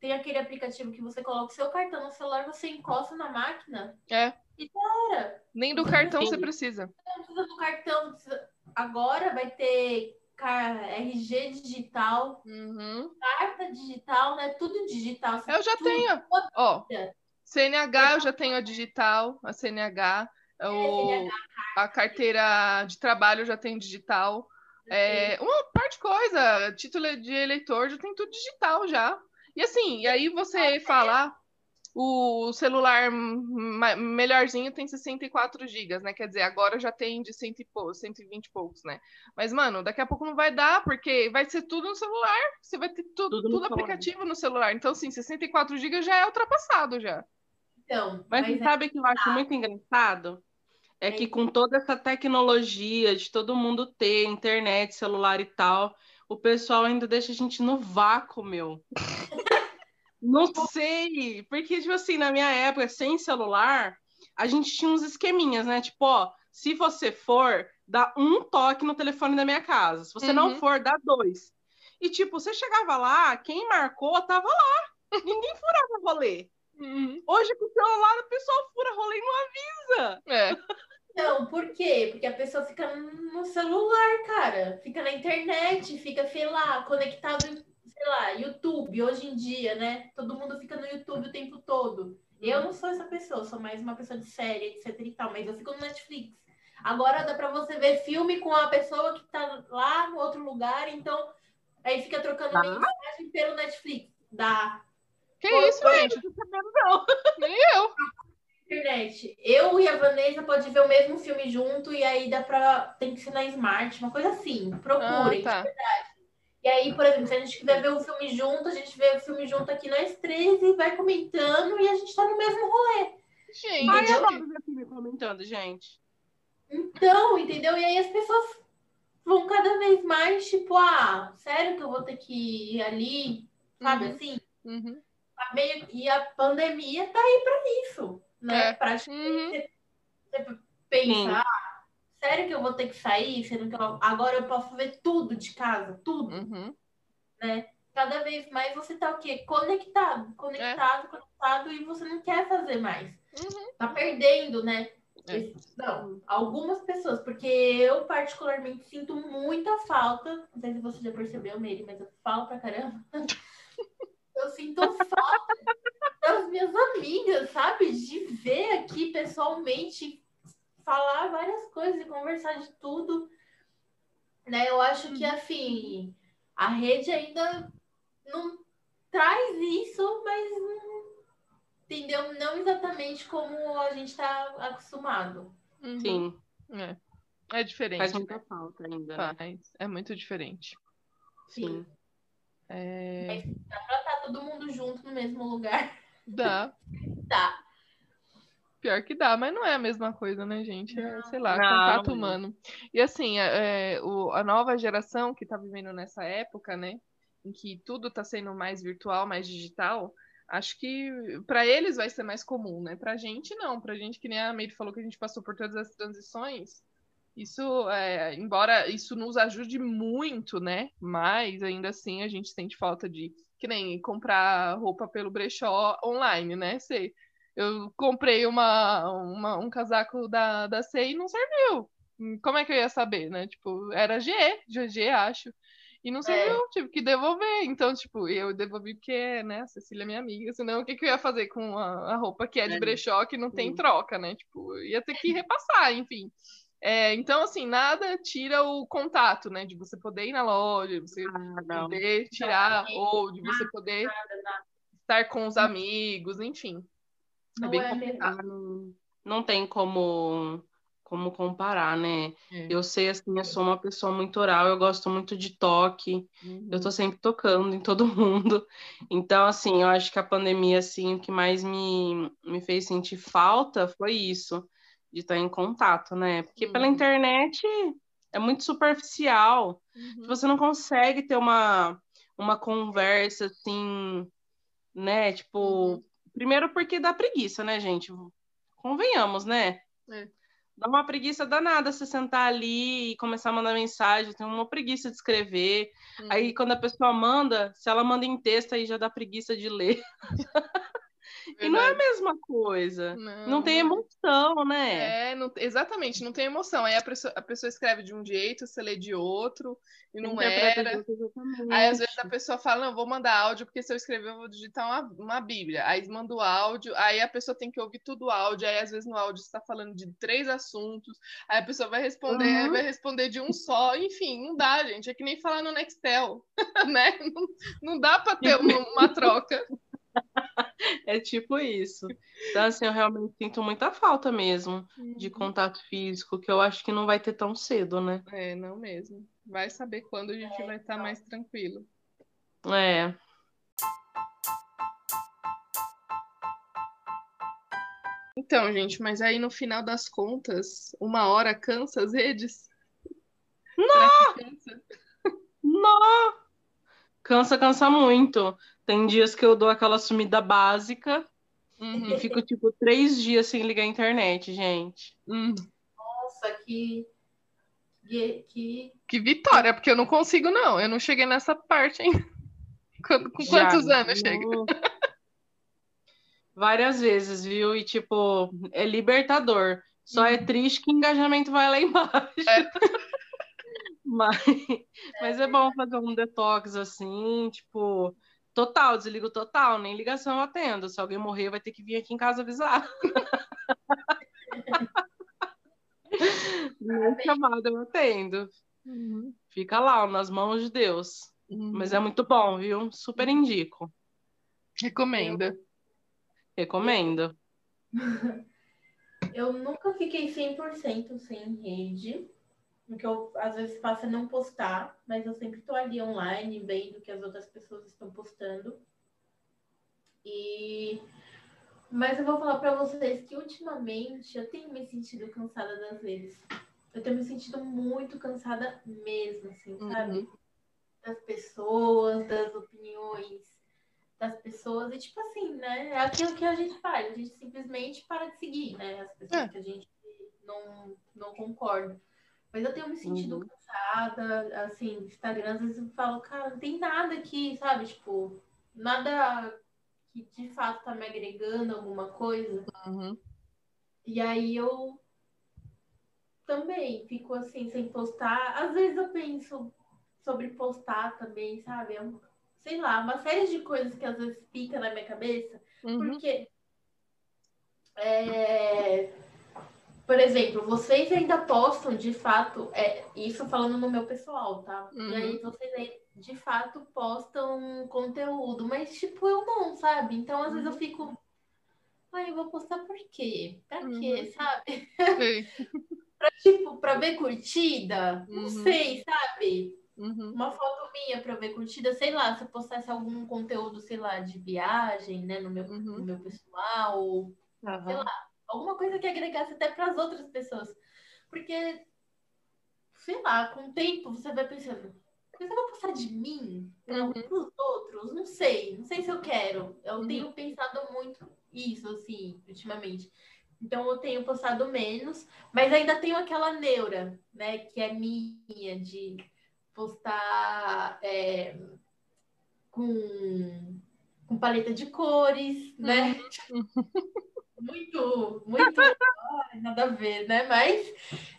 tem aquele aplicativo que você coloca o seu cartão no celular, você encosta na máquina. É. E cara, Nem do cartão Sim. você precisa. não precisa do cartão. precisa- Agora vai ter RG digital, Uhum. carta digital, né? Tudo digital. Eu já Tudo. tenho. Ó, É. CNH eu já tenho a digital, a CNH. O, CNH. a carteira de trabalho eu já tenho digital. É, uma parte de coisa, título de eleitor já tem tudo digital já. E assim, e aí você falar, o celular melhorzinho tem 64 GB, né? Quer dizer, agora já tem de 100 e pou- 120 e poucos, né? Mas, mano, daqui a pouco não vai dar, porque vai ser tudo no celular. Você vai ter tudo, Tudo no tudo celular. aplicativo no celular. Então, assim, 64 GB já é ultrapassado já. Então, Mas, mas é- sabe o que eu acho muito engraçado? É que com toda essa tecnologia de todo mundo ter internet, celular e tal, o pessoal ainda deixa a gente no vácuo, meu. Não sei, porque, tipo assim, na minha época, sem celular, a gente tinha uns esqueminhas, né? Tipo, ó, se você for, dá um toque no telefone da minha casa. Se você não Uhum. for, dá dois. E, tipo, você chegava lá, quem marcou tava lá. Ninguém furava rolê. Uhum. Hoje, com o celular, o pessoal fura rolê e não avisa. É. Não, por quê? Porque a pessoa fica no celular, cara. Fica na internet, fica, sei lá, conectado, sei lá, YouTube, hoje em dia, né? Todo mundo fica no YouTube o tempo todo. Eu não sou essa pessoa, sou mais uma pessoa de série, etc e tal, mas eu fico no Netflix. Agora dá pra você ver filme com a pessoa que tá lá no outro lugar, então aí fica trocando Dá? mensagem pelo Netflix. Dá. Que Pô, isso, gente? Não tô sabendo, não. Nem eu. internet. Eu e a Vanessa pode ver o mesmo filme junto e aí dá pra. Tem que ser na Smart, uma coisa assim. Procurem, Ah, tá. de verdade. E aí, por exemplo, se a gente quiser ver o filme junto, a gente vê o filme junto aqui nós três e vai comentando e a gente tá no mesmo rolê. Gente, Ai, eu adoro ver filme comentando, gente. Então, entendeu? E aí as pessoas vão cada vez mais, tipo, ah, sério que eu vou ter que ir ali, sabe Uhum. assim? uhum, meio- E a pandemia tá aí pra isso, né? É. Pra uhum. você pensar, "Ah, sério que eu vou ter que sair, sendo que eu- agora eu posso ver tudo de casa, tudo, Uhum. né? Cada vez mais você tá o quê? Conectado, conectado, conectado, e você não quer fazer mais. Uhum. Tá perdendo, né? É. Não, algumas pessoas, porque eu particularmente sinto muita falta, não sei se você já percebeu, Meire, mas eu falo pra caramba. Eu sinto falta das minhas amigas, sabe? De ver aqui pessoalmente, falar várias coisas e conversar de tudo. Né? Eu acho que, assim, a rede ainda não traz isso, mas não- entendeu? Não exatamente como a gente está acostumado. Uhum. Sim, É. É diferente. faz muita falta ainda. né? Faz. É muito diferente. Sim. É... Dá pra todo mundo junto no mesmo lugar. Dá. Tá. Pior que dá, mas não é a mesma coisa, né, gente? É, sei lá, Não, contato não é. humano. E assim, é, é, o- a nova geração que tá vivendo nessa época, né, em que tudo tá sendo mais virtual, mais digital, acho que para eles vai ser mais comum, né? Pra gente não, pra gente que nem a Meire falou que a gente passou por todas as transições, isso, é, embora isso nos ajude muito, né? Mas ainda assim a gente sente falta de que nem comprar roupa pelo brechó online, né? Sei. Eu comprei uma, uma- um casaco da, da C e não serviu. Como é que eu ia saber, né? Tipo, era G, GG, acho. E não serviu, tive que devolver. Então, tipo, eu devolvi porque, né, a Cecília é minha amiga. Senão, o que, que eu ia fazer com a, a roupa que é de É. brechó, que não tem troca, né? Tipo, ia ter que repassar, enfim. É, então, assim, nada tira o contato, né? De você poder ir na loja, você Ah, não. poder tirar, Exatamente. ou de você poder estar com os amigos, enfim. É Não é não, não tem como, como comparar, né? É. Eu sei, assim, eu sou uma pessoa muito oral, eu gosto muito de toque, Uhum. eu tô sempre tocando em todo mundo. Então, assim, eu acho que a pandemia, assim, o que mais me, me fez sentir falta foi isso, de estar em contato, né? Porque pela Uhum. internet é muito superficial. Uhum. Você não consegue ter uma, uma conversa assim, né? Tipo, Uhum. primeiro porque dá preguiça, né, gente? Convenhamos, né? É. Dá uma preguiça danada você sentar ali e começar a mandar mensagem, tem uma preguiça de escrever. Uhum. Aí quando a pessoa manda, se ela manda em texto, aí já dá preguiça de ler. E não é a Verdade. mesma coisa. Não, Não tem emoção, né? É, não- exatamente, não tem emoção. Aí a pessoa, a pessoa escreve de um jeito, você lê de outro, e não era. Aí às vezes a pessoa fala, não, vou mandar áudio, porque se eu escrever eu vou digitar uma, uma bíblia. Aí manda o áudio, aí a pessoa tem que ouvir tudo o áudio, aí às vezes no áudio você está falando de três assuntos, aí a pessoa vai responder, Uhum. vai responder de um só, enfim, não dá, gente. É que nem falar no Nextel, né? Não, não dá para ter uma, uma troca. É tipo isso. Então, assim, eu realmente sinto muita falta mesmo de contato físico, que eu acho que não vai ter tão cedo, né? É, não mesmo. Vai saber quando a gente vai estar mais tranquilo. É. Então, gente, mas aí no final das contas, uma hora cansa as redes? Não! Não! Cansa, cansa muito. Tem dias que eu dou aquela sumida básica Uhum, e fico, tipo, três dias sem ligar a internet, gente. uhum. Nossa, que. Que. que... Que vitória, porque eu não consigo, não. Eu não cheguei nessa parte ainda. Com, com Já, quantos anos chega? Várias vezes, viu? E, tipo, é libertador. Só é triste que o engajamento vai lá embaixo. É. Mas, mas é bom fazer um detox assim, tipo, total, desligo total, nem ligação eu atendo. Se alguém morrer, vai ter que vir aqui em casa avisar. Nem chamada eu atendo. Uhum, Fica lá, nas mãos de Deus. uhum. Mas é muito bom, viu? Super indico. Recomenda. Recomendo. Eu nunca fiquei 100% sem rede. O que eu às vezes faço é não postar, mas eu sempre estou ali online vendo o que as outras pessoas estão postando. E mas eu vou falar para vocês que ultimamente eu tenho me sentido cansada das redes. Eu tenho me sentido muito cansada mesmo, assim, uhum. sabe? Das pessoas, das opiniões das pessoas. E, tipo assim, né? É aquilo que a gente faz. A gente simplesmente para de seguir, né? As pessoas é. que a gente não, não concorda. Mas eu tenho me sentido uhum. cansada, assim, Instagram, às vezes eu falo, cara, não tem nada aqui, sabe? Tipo, nada que de fato tá me agregando alguma coisa. Uhum. E aí eu também fico assim, sem postar. Às vezes eu penso sobre postar também, sabe? É um, sei lá, uma série de coisas que às vezes fica na minha cabeça. Uhum. Porque é, por exemplo, vocês ainda postam de fato, é, isso falando no meu pessoal, tá? Uhum. E aí uhum. vocês de fato postam conteúdo, mas tipo, eu não, sabe? Então às uhum. vezes eu uhum. fico. Ai, eu vou postar por quê? Pra uhum. quê, sabe? pra, tipo, pra ver curtida? Não uhum. sei, sabe? Uma foto minha pra ver curtida, sei lá, se eu postasse algum conteúdo, sei lá, de viagem, né, no meu, no meu pessoal, ou, sei lá alguma coisa que agregasse até para as outras pessoas. Porque, sei lá, com o tempo você vai pensando, mas eu vou passar de mim uhum. para os outros? Não sei, não sei se eu quero. Eu uhum. tenho pensado muito isso, assim, ultimamente. Então eu tenho postado menos, mas ainda tenho aquela neura, né, que é minha, de postar é, com, com paleta de cores, né? Uhum. muito, muito nada a ver, né? Mas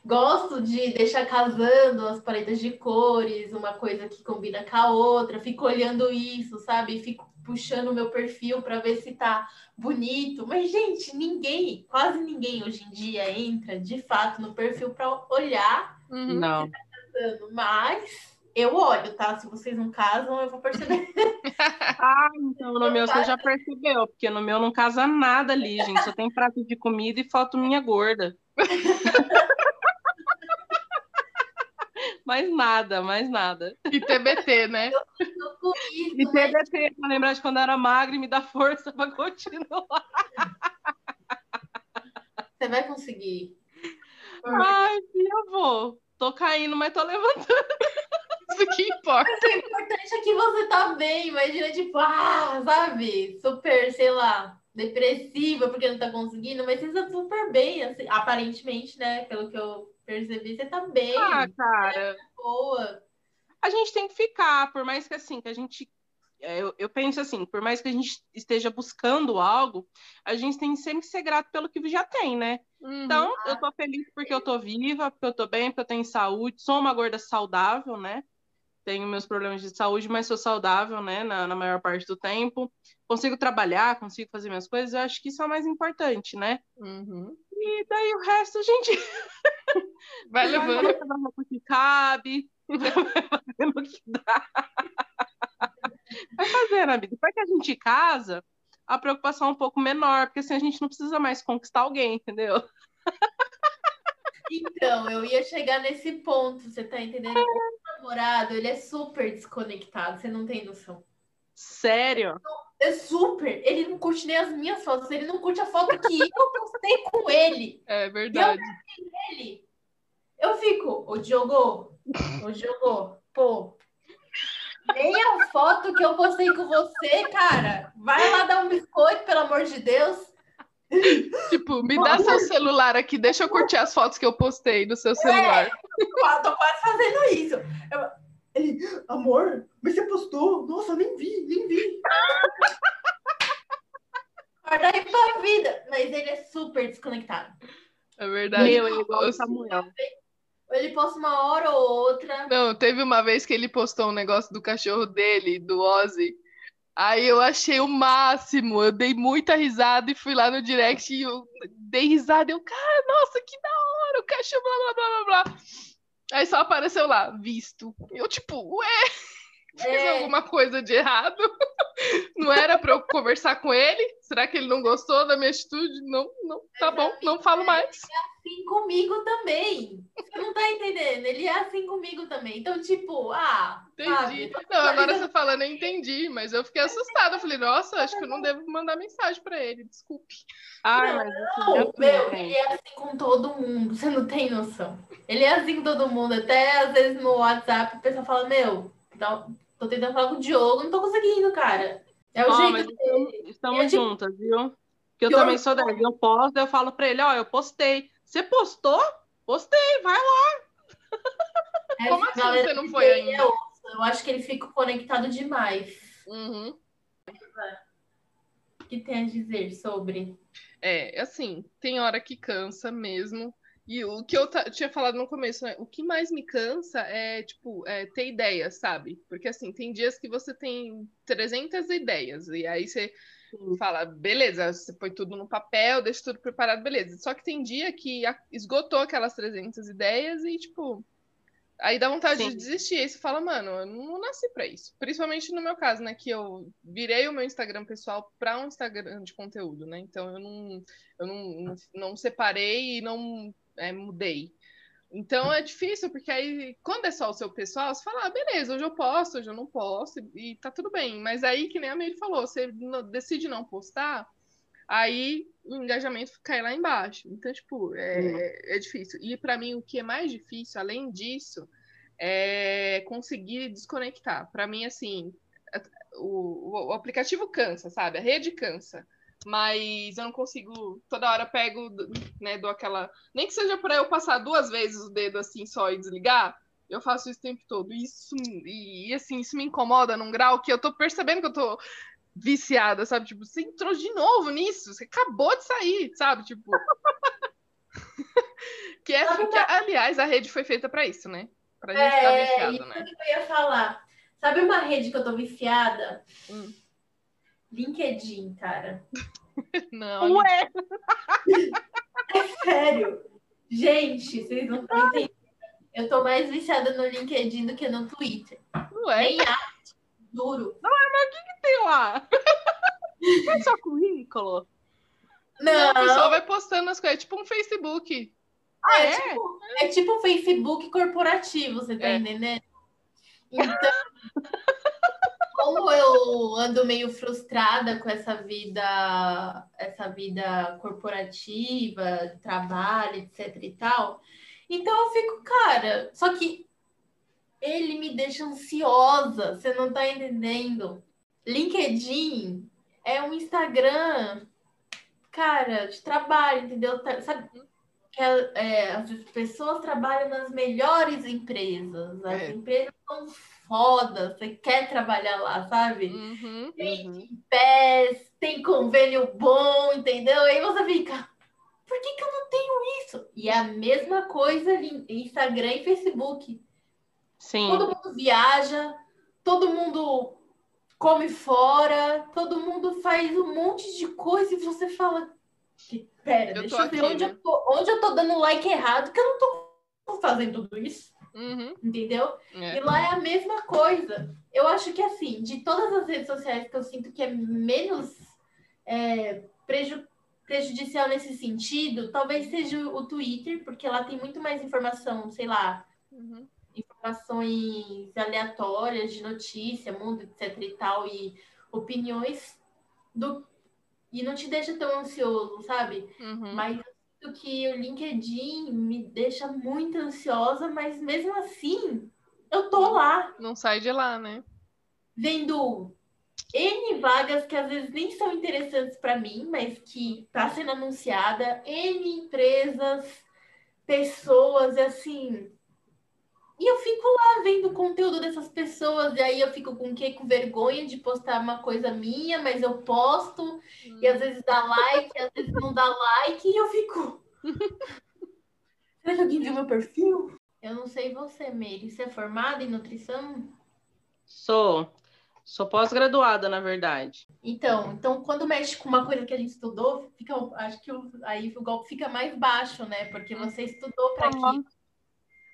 gosto de deixar casando as paletas de cores, uma coisa que combina com a outra, fico olhando isso, sabe? Fico puxando o meu perfil para ver se tá bonito. Mas, gente, ninguém, quase ninguém hoje em dia entra de fato no perfil para olhar uhum. Não. o que tá casando. Mas eu olho, tá? Se vocês não casam, eu vou perceber. ah, então no meu você já percebeu, porque no meu não casa nada ali, gente. Só tem prato de comida e foto minha gorda. mais nada, mais nada. E TBT, né? e TBT, pra lembrar de quando eu era magra e me dá força pra continuar. Você vai conseguir. Ai, eu vou. Tô caindo, mas tô levantando. Isso que importa. Mas o importante é que você tá bem. Imagina, tipo, ah, sabe? Super, sei lá, depressiva porque não tá conseguindo, mas você tá super bem, assim, aparentemente, né? Pelo que eu percebi, você tá bem. Ah, cara. É boa. A gente tem que ficar, por mais que assim, que a gente é, eu, eu, penso assim, por mais que a gente esteja buscando algo, a gente tem sempre que ser grato pelo que já tem, né? Uhum. Então, eu tô feliz porque eu tô viva, porque eu tô bem, porque eu tenho saúde, sou uma gorda saudável, né? Tenho meus problemas de saúde, mas sou saudável, né, na, na, maior parte do tempo. Consigo trabalhar, consigo fazer minhas coisas, eu acho que isso é o mais importante, né? Uhum. E daí o resto a gente vai levando o que cabe, vai fazendo o que dá. Vai fazendo, amiga. Depois que a gente casa, a preocupação é um pouco menor, porque assim a gente não precisa mais conquistar alguém, entendeu? Então, eu ia chegar nesse ponto, você tá entendendo? namorado, ele é super desconectado, você não tem noção. Sério? É super. Ele não curte nem as minhas fotos, ele não curte a foto que eu postei com ele. É verdade. Eu, ele. eu fico, o Diogo, o Diogo, pô, nem a foto que eu postei com você, cara. Vai lá dar um biscoito, pelo amor de Deus. Tipo, me dá seu celular aqui, deixa eu curtir as fotos que eu postei no seu celular. É, eu tô quase fazendo isso. Eu, ele, amor, mas você postou? Nossa, nem vi, nem vi. Guarda aí pra vida. Mas ele é super desconectado. É verdade. Meu, ele é o Samuel. Ele posta uma hora ou outra. Não, teve uma vez que ele postou um negócio do cachorro dele, do Ozzy. Aí eu achei o máximo, eu dei muita risada e fui lá no direct e eu dei risada. Eu, cara, nossa, que da hora, o cachorro, blá, blá, blá, blá, blá. Aí só apareceu lá, visto. Eu, tipo, ué, fiz é. alguma coisa de errado? Não era para eu conversar com ele? Será que ele não gostou da minha atitude? Não, não. Tá bom, não falo mais. assim comigo também. Você não tá entendendo? Ele é assim comigo também. Então, tipo, ah. Entendi. Sabe? Não, agora você falando, eu entendi, mas eu fiquei assustada. Eu falei, nossa, acho que eu não devo mandar mensagem pra ele, desculpe. Mas isso Não, já meu, ele é assim com todo mundo, você não tem noção. Ele é assim com todo mundo. Até às vezes no WhatsApp o pessoal fala, meu, tá- tô tentando falar com o Diogo, não tô conseguindo, cara. É o Ó, jeito dele. Estamos é juntas, viu? Que eu também sou dessa. Eu posto, eu falo pra ele, ó, eu postei. Você postou? Postei, vai lá. Como Essa assim você não foi tem ainda? é osso. Eu acho que ele fica conectado demais. Uhum. O que tem a dizer sobre? É, assim, tem hora que cansa mesmo. E o que eu tinha falado no começo, né? O que mais me cansa é, tipo, é, ter ideias, sabe? Porque, assim, tem dias que você tem 300 ideias. E aí você Sim. fala, beleza, você põe tudo no papel, deixa tudo preparado, beleza. Só que tem dia que esgotou aquelas 300 ideias e, tipo, aí dá vontade Sim. de desistir. Aí você fala, mano, eu não nasci pra isso. Principalmente no meu caso, né, que eu virei o meu Instagram pessoal pra um Instagram de conteúdo, né? Então eu não, eu não, não, não separei e não é, mudei. Então é difícil, porque aí, quando é só o seu pessoal, você fala, ah, beleza, hoje eu posto, hoje eu não posto, e tá tudo bem. Mas aí, que nem a Meire falou, você decide não postar, aí o engajamento cai lá embaixo. Então, tipo, é, é difícil. E pra mim, o que é mais difícil, além disso, é conseguir desconectar. Pra mim, assim, o, o aplicativo cansa, sabe? A rede cansa. Mas eu não consigo, toda hora pego, né, dou aquela. Nem que seja para eu passar duas vezes o dedo assim só e desligar, eu faço isso o tempo todo. Isso, e, assim, isso me incomoda num grau que eu tô percebendo que eu tô viciada, sabe? Tipo, você entrou de novo nisso, você acabou de sair, sabe? Tipo. que é, que, aliás, a rede foi feita para isso, né? Pra gente ficar É, viciado, isso né? que eu ia falar. Sabe uma rede que eu tô viciada? Hum. LinkedIn, cara. Não, Ué, Sério. Gente, vocês não estão entendendo. Eu tô mais viciada no LinkedIn do que no Twitter. não é. Nem arte, duro. tem lá. É só currículo? Não, o pessoal Não, vai postando as coisas, é tipo um Facebook. Ah, é, é? tipo, é tipo um Facebook corporativo, você tá É. entendendo? Então, como eu ando meio frustrada com essa vida, essa vida corporativa, trabalho, etc e tal, então eu fico, cara, só que ele me deixa ansiosa, você não tá entendendo? LinkedIn é um Instagram, cara, de trabalho, entendeu? Tá- Sabe, que é, as pessoas trabalham nas melhores empresas. As É. empresas são fodas, você quer trabalhar lá, sabe? Uhum. Tem pés, tem convênio bom, entendeu? Aí você fica, por que, que eu não tenho isso? E é a mesma coisa em Instagram e Facebook. Sim. Todo mundo viaja, todo mundo come fora, todo mundo faz um monte de coisa e você fala, que, pera, Eu deixa eu ver aqui, onde, né? eu tô, onde eu tô dando like errado, que eu não tô fazendo tudo isso, Uhum. entendeu? É. E lá é a mesma coisa. Eu acho que assim, de todas as redes sociais que eu sinto que é menos é, preju- prejudicial nesse sentido, talvez seja o Twitter, porque lá tem muito mais informação, sei lá, Uhum. informações aleatórias de notícia, mundo, etc e tal, e opiniões do e não te deixa tão ansioso, sabe? Uhum. Mas eu sinto que o LinkedIn me deixa muito ansiosa, mas mesmo assim, eu tô lá Não sai de lá, né? vendo N vagas que às vezes nem são interessantes para mim, mas que tá sendo anunciada, N empresas, pessoas, assim. E eu fico lá vendo o conteúdo dessas pessoas, e aí eu fico com o quê? Com vergonha de postar uma coisa minha, mas eu posto, e às vezes dá like, às vezes não dá like, e eu fico. Será que alguém viu meu perfil? Eu não sei você, Meire. Você é formada em nutrição? Sou. Sou pós-graduada, na verdade. Então, então, quando mexe com uma coisa que a gente estudou, fica, acho que o- aí o golpe fica mais baixo, né? Porque você estudou para aquilo.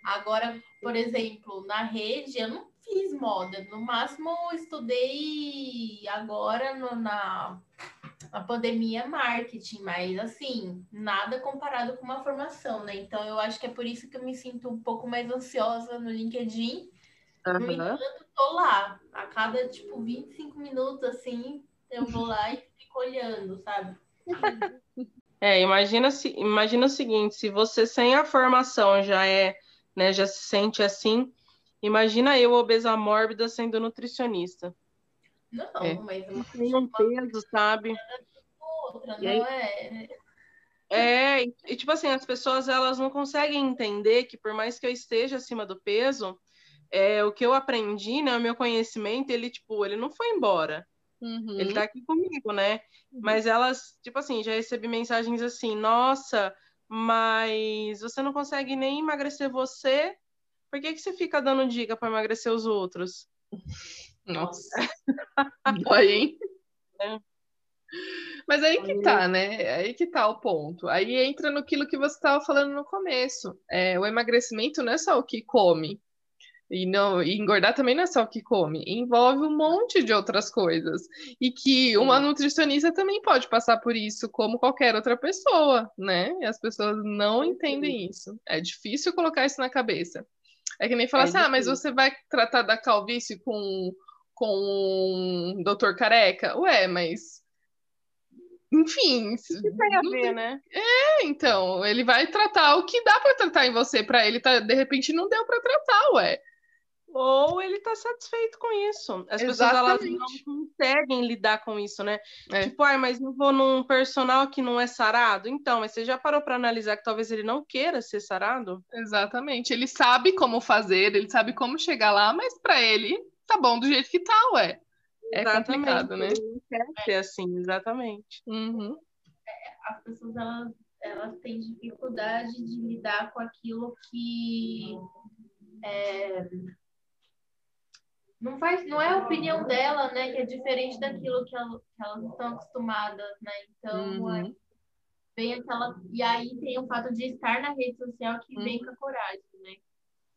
Agora, por exemplo, na rede, eu não fiz moda. No máximo, eu estudei agora no- na a pandemia marketing, mas assim, nada comparado com uma formação, né? Então eu acho que é por isso que eu me sinto um pouco mais ansiosa no LinkedIn. Uhum. No entanto, tô lá. A cada, tipo, 25 minutos, assim, eu vou lá e fico olhando, sabe? É, imagina, se, imagina o seguinte, se você sem a formação já é, né, já se sente assim, imagina eu, obesa mórbida, sendo nutricionista. Não, é. mas tem um peso, sabe? Outra, não é. É, e, e, tipo assim, as pessoas elas não conseguem entender que por mais que eu esteja acima do peso, é, o que eu aprendi, né, o meu conhecimento, ele tipo, ele não foi embora. Uhum. Ele tá aqui comigo, né? Uhum. Mas elas, tipo assim, já recebi mensagens assim, nossa, mas você não consegue nem emagrecer você, por que, que você fica dando dica para emagrecer os outros? Nossa. Dói, hein? É. Mas aí que tá, né? Aí que tá o ponto. Aí entra no que você estava falando no começo. É, o emagrecimento não é só o que come. E, não, e engordar também não é só o que come, envolve um monte de outras coisas. E que uma nutricionista também pode passar por isso, como qualquer outra pessoa, né? E as pessoas não entendem isso. É difícil colocar isso na cabeça. É que nem falar é assim, ah, mas você vai tratar da calvície com com um doutor careca. Ué, mas. Enfim. O que tem a ver, né? É, então. Ele vai tratar o que dá para tratar em você. Para ele, tá, de repente, não deu para tratar, ué. Ou ele tá satisfeito com isso. As Exatamente. pessoas elas não conseguem lidar com isso, né? É. Tipo, ai, mas eu vou num personal que não é sarado. Então, mas você já parou para analisar que talvez ele não queira ser sarado? Exatamente. Ele sabe como fazer, ele sabe como chegar lá, mas para ele tá bom do jeito que tá, ué. É exatamente. complicado, né? Quer ser assim, exatamente. Uhum. É, as pessoas, elas, elas têm dificuldade de lidar com aquilo que... É, não faz, não é a opinião dela, né, que é diferente daquilo que, ela, que elas estão acostumadas, né? Então, uhum. é, vem aquela e aí tem o fato de estar na rede social que uhum. vem com a coragem, né?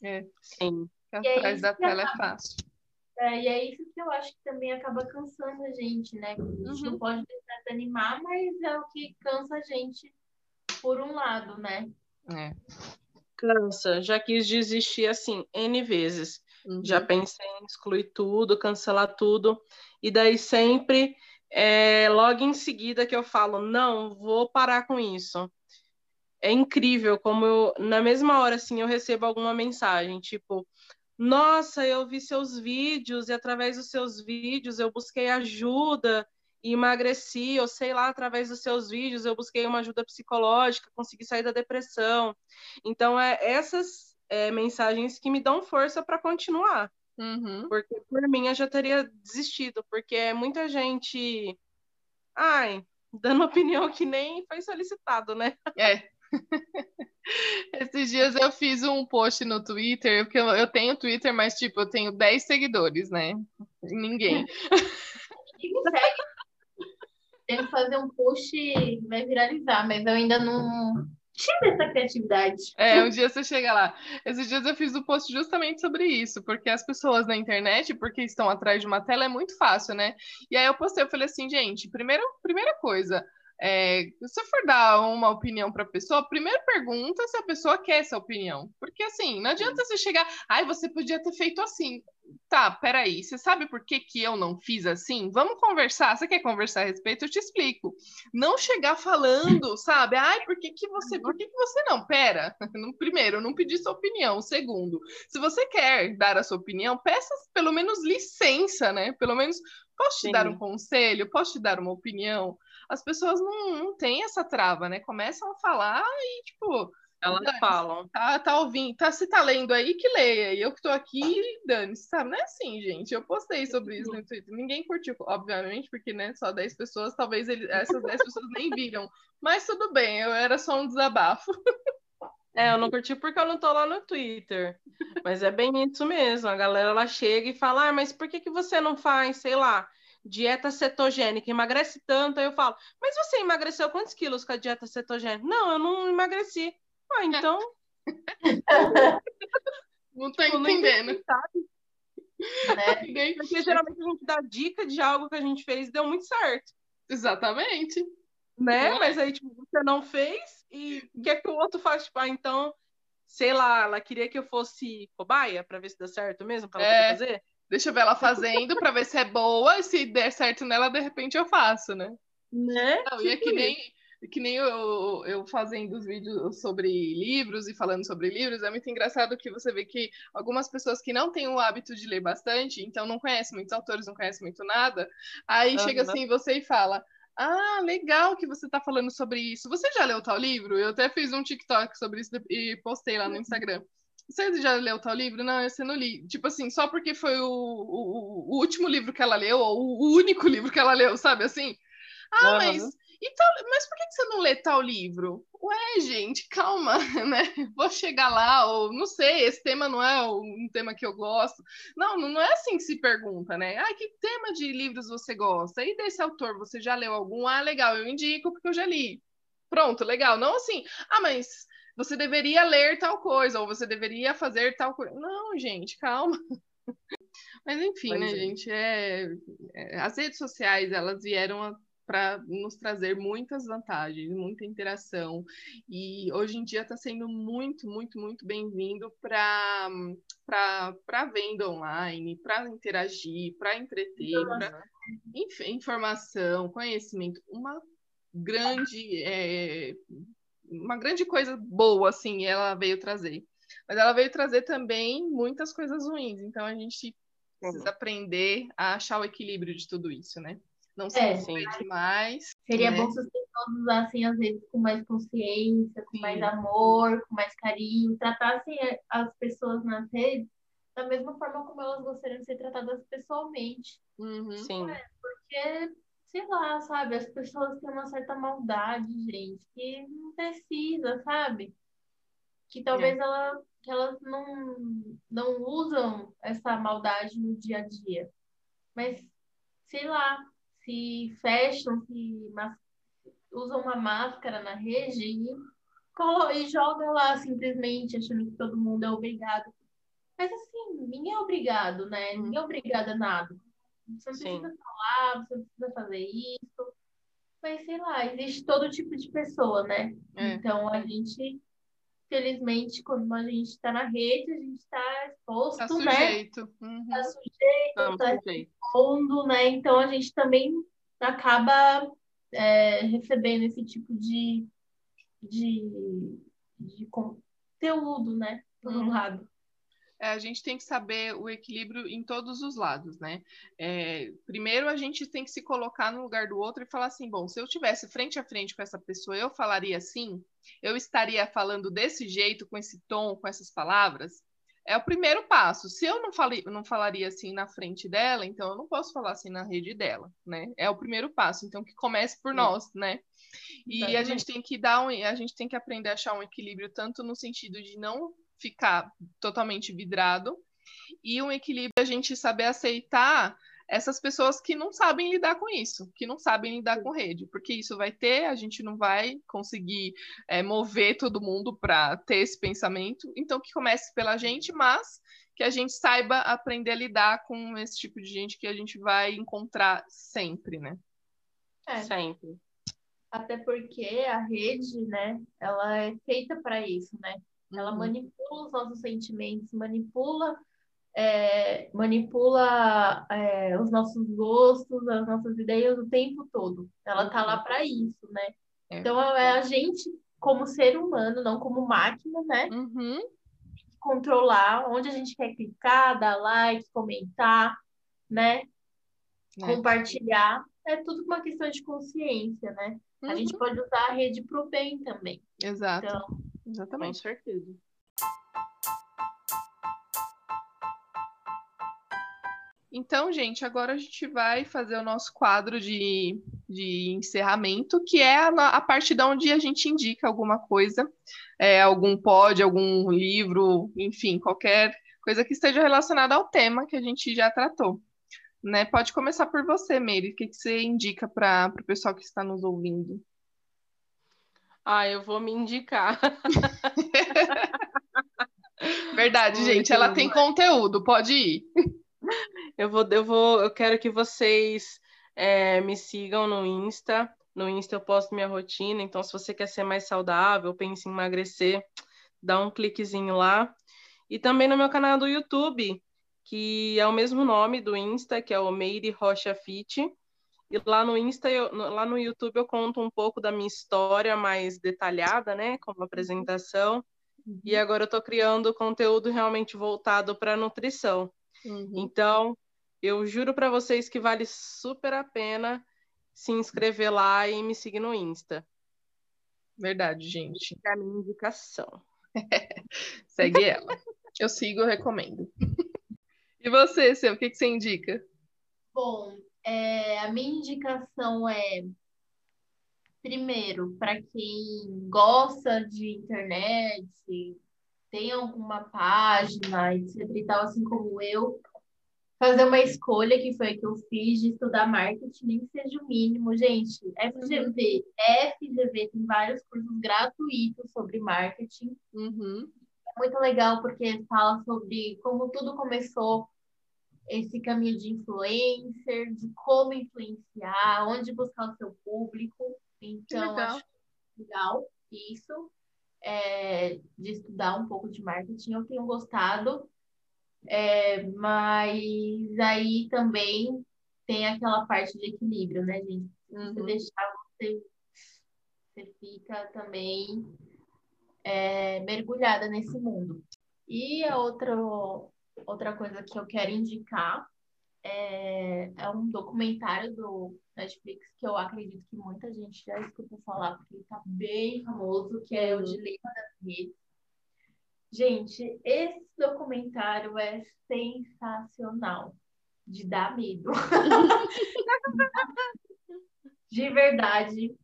É, sim. Atrás da tela é fácil. É, e é isso que eu acho que também acaba cansando a gente, né? A gente uhum. não pode deixar de animar, mas é o que cansa a gente por um lado, né? É. Cansa. Já quis desistir assim, N vezes. Uhum. Já pensei em excluir tudo, cancelar tudo. E daí sempre, é, logo em seguida que eu falo, não, vou parar com isso. É incrível como eu, na mesma hora, assim, eu recebo alguma mensagem, tipo, nossa, eu vi seus vídeos e através dos seus vídeos eu busquei ajuda e emagreci, ou sei lá, através dos seus vídeos eu busquei uma ajuda psicológica, consegui sair da depressão. Então, é essas é, mensagens que me dão força para continuar. Uhum. Porque por mim eu já teria desistido, porque é muita gente. Ai, dando opinião que nem foi solicitado, né? É. Esses dias eu fiz um post no Twitter, porque eu, tenho Twitter, mas tipo, eu tenho 10 seguidores, né? Ninguém. Tenho que fazer um post que vai viralizar, mas eu ainda não tive essa criatividade. É, um dia você chega lá. Esses dias eu fiz um post justamente sobre isso, porque as pessoas na internet, porque estão atrás de uma tela, é muito fácil, né? E aí eu postei, eu falei assim, gente, primeira, primeira coisa, é, se for dar uma opinião para a pessoa, primeiro pergunta se a pessoa quer essa opinião. Porque assim, não adianta você chegar, ai, você podia ter feito assim. Tá, peraí, você sabe por que, que eu não fiz assim? Vamos conversar. Você quer conversar a respeito? Eu te explico. Não chegar falando, sabe? Ai, por que, que você. Por que, que você não? Pera. Primeiro, não pedi sua opinião. Segundo, se você quer dar a sua opinião, peça pelo menos licença, né? Pelo menos, posso te Sim. dar um conselho? Posso te dar uma opinião? as pessoas não, não têm essa trava, né? Começam a falar e, tipo. Elas falam. Tá, tá ouvindo, tá, se tá lendo aí, que leia. E eu que tô aqui, dane sabe? Não é assim, gente. Eu postei sobre isso no Twitter. Ninguém curtiu, obviamente, porque, né, só 10 pessoas, talvez ele, essas 10 pessoas nem viram. Mas tudo bem, eu era só um desabafo. É, eu não curti porque eu não tô lá no Twitter. Mas é bem isso mesmo. A galera ela chega e fala: ah, mas por que, que você não faz, sei lá, dieta cetogênica, emagrece tanto. Aí eu falo, mas você emagreceu quantos quilos com a dieta cetogênica? Não, eu não emagreci. Ah, então. não tô tipo, entendendo. Né? Porque geralmente a gente dá dica de algo que a gente fez e deu muito certo. Exatamente. Né? É. Mas aí, tipo, você não fez e o que é que o outro faz? Tipo, ah, então, sei lá, ela queria que eu fosse cobaia para ver se dá certo mesmo, pra ela é. fazer? Deixa eu ver ela fazendo para ver se é boa e se der certo nela, de repente eu faço, né? Né? Não, e é que nem, que nem eu, eu fazendo os vídeos sobre livros e falando sobre livros, é muito engraçado que você vê que algumas pessoas que não têm o hábito de ler bastante, então não conhecem muitos autores, não conhecem muito nada, aí uhum. chega assim você e fala. Ah, legal que você está falando sobre isso. Você já leu tal livro? Eu até fiz um TikTok sobre isso e postei lá no uhum. Instagram. Você já leu tal livro? Não, esse eu não li. Tipo assim, só porque foi o, o, o último livro que ela leu, ou o único livro que ela leu, sabe assim? Ah, uhum. mas e tal, mas você não lê tal livro? Ué, gente, calma, né? Vou chegar lá, ou não sei, esse tema não é um tema que eu gosto. Não, não é assim que se pergunta, né? Ah, que tema de livros você gosta? E desse autor, você já leu algum? Ah, legal, eu indico porque eu já li. Pronto, legal. Não assim, ah, mas você deveria ler tal coisa, ou você deveria fazer tal coisa. Não, gente, calma. Mas enfim, né, é. gente? É, é, as redes sociais, elas vieram a para nos trazer muitas vantagens, muita interação. E hoje em dia está sendo muito, muito, muito bem-vindo para a venda online, para interagir, para entreter, para informação, conhecimento. Uma grande, é, uma grande coisa boa, assim, ela veio trazer. Mas ela veio trazer também muitas coisas ruins. Então a gente precisa aprender a achar o equilíbrio de tudo isso, né? Não se é, demais. Seria né? bom se as pessoas usassem as redes com mais consciência, com Sim. mais amor, com mais carinho, tratassem as pessoas nas redes da mesma forma como elas gostariam de ser tratadas pessoalmente. Uhum. Sim. É, porque, sei lá, sabe, as pessoas têm uma certa maldade, gente, que não precisa, sabe? Que talvez é. ela, que elas não, não usam essa maldade no dia a dia. Mas, sei lá, se fecham, se usam uma máscara na rede e, e joga lá simplesmente achando que todo mundo é obrigado. Mas assim, ninguém é obrigado, né? Hum. Ninguém é obrigado a nada. Você não precisa Sim. falar, você não precisa fazer isso. Mas sei lá, existe todo tipo de pessoa, né? É. Então a gente felizmente, quando a gente está na rede, a gente está exposto, tá né? Sujeito. Uhum. Tá sujeito, está expondo, né? Então a gente também acaba é, recebendo esse tipo de, de, de conteúdo, né? Por um uhum. lado a gente tem que saber o equilíbrio em todos os lados, né? É, primeiro, a gente tem que se colocar no lugar do outro e falar assim: bom, se eu tivesse frente a frente com essa pessoa, eu falaria assim? Eu estaria falando desse jeito, com esse tom, com essas palavras? É o primeiro passo. Se eu não, falei, não falaria assim na frente dela, então eu não posso falar assim na rede dela, né? É o primeiro passo. Então, que comece por Sim. nós, né? E a gente tem que dar um, a gente tem que aprender a achar um equilíbrio tanto no sentido de não ficar totalmente vidrado e um equilíbrio a gente saber aceitar essas pessoas que não sabem lidar com isso, que não sabem lidar com rede, porque isso vai ter, a gente não vai conseguir é, mover todo mundo para ter esse pensamento, então que comece pela gente, mas que a gente saiba aprender a lidar com esse tipo de gente que a gente vai encontrar sempre, né? É. Sempre. Até porque a rede, né, ela é feita para isso, né? Ela uhum. manipula os nossos sentimentos, manipula, é, manipula é, os nossos gostos, as nossas ideias o tempo todo. Ela está lá uhum. para isso, né? É. Então é a gente, como ser humano, não como máquina, né? Uhum. Controlar onde a gente quer clicar, dar like, comentar, né? É. Compartilhar. É tudo uma questão de consciência, né? Uhum. A gente uhum. pode usar a rede para o bem também. Exato. Então, Exatamente. Com certeza. Então, gente, agora a gente vai fazer o nosso quadro de, de encerramento, que é a, a parte da onde a gente indica alguma coisa, é, algum pod, algum livro, enfim, qualquer coisa que esteja relacionada ao tema que a gente já tratou. Né? Pode começar por você, Meire. O que, que você indica para o pessoal que está nos ouvindo? Ah, eu vou me indicar. Verdade, gente. Ela tem conteúdo, pode ir. Eu vou, eu vou, eu quero que vocês é, me sigam no Insta. No Insta eu posto minha rotina, então se você quer ser mais saudável, pense em emagrecer, dá um cliquezinho lá. E também no meu canal do YouTube, que é o mesmo nome do Insta, que é o Meire Rocha Fit. E lá no Insta, eu, lá no YouTube eu conto um pouco da minha história mais detalhada, né, como apresentação. Uhum. E agora eu estou criando conteúdo realmente voltado para nutrição. Uhum. Então, eu juro para vocês que vale super a pena se inscrever lá e me seguir no Insta. Verdade, gente. É a minha indicação. Segue ela. Eu sigo, eu recomendo. E você, Seu, o que, que você indica? Bom, é, a minha indicação é primeiro, para quem gosta de internet, tem alguma página, etc e tal, assim como eu, fazer uma escolha que foi a que eu fiz de estudar marketing, nem que seja o mínimo, gente. FGV. FGV tem vários cursos gratuitos sobre marketing. Uhum. É muito legal porque fala sobre como tudo começou, esse caminho de influencer, de como influenciar, onde buscar o seu público. Então, legal. acho legal isso, é, de estudar um pouco de marketing. Eu tenho gostado. É, mas aí também tem aquela parte de equilíbrio, né, gente? Se uhum. você deixar, você, você fica também é, mergulhada nesse mundo. E a outra, outra coisa que eu quero indicar é, é um documentário do Netflix que eu acredito que muita gente já escutou falar, porque ele tá bem famoso, que é o Dilema das Redes. Gente, esse documentário é sensacional. De dar medo. de verdade.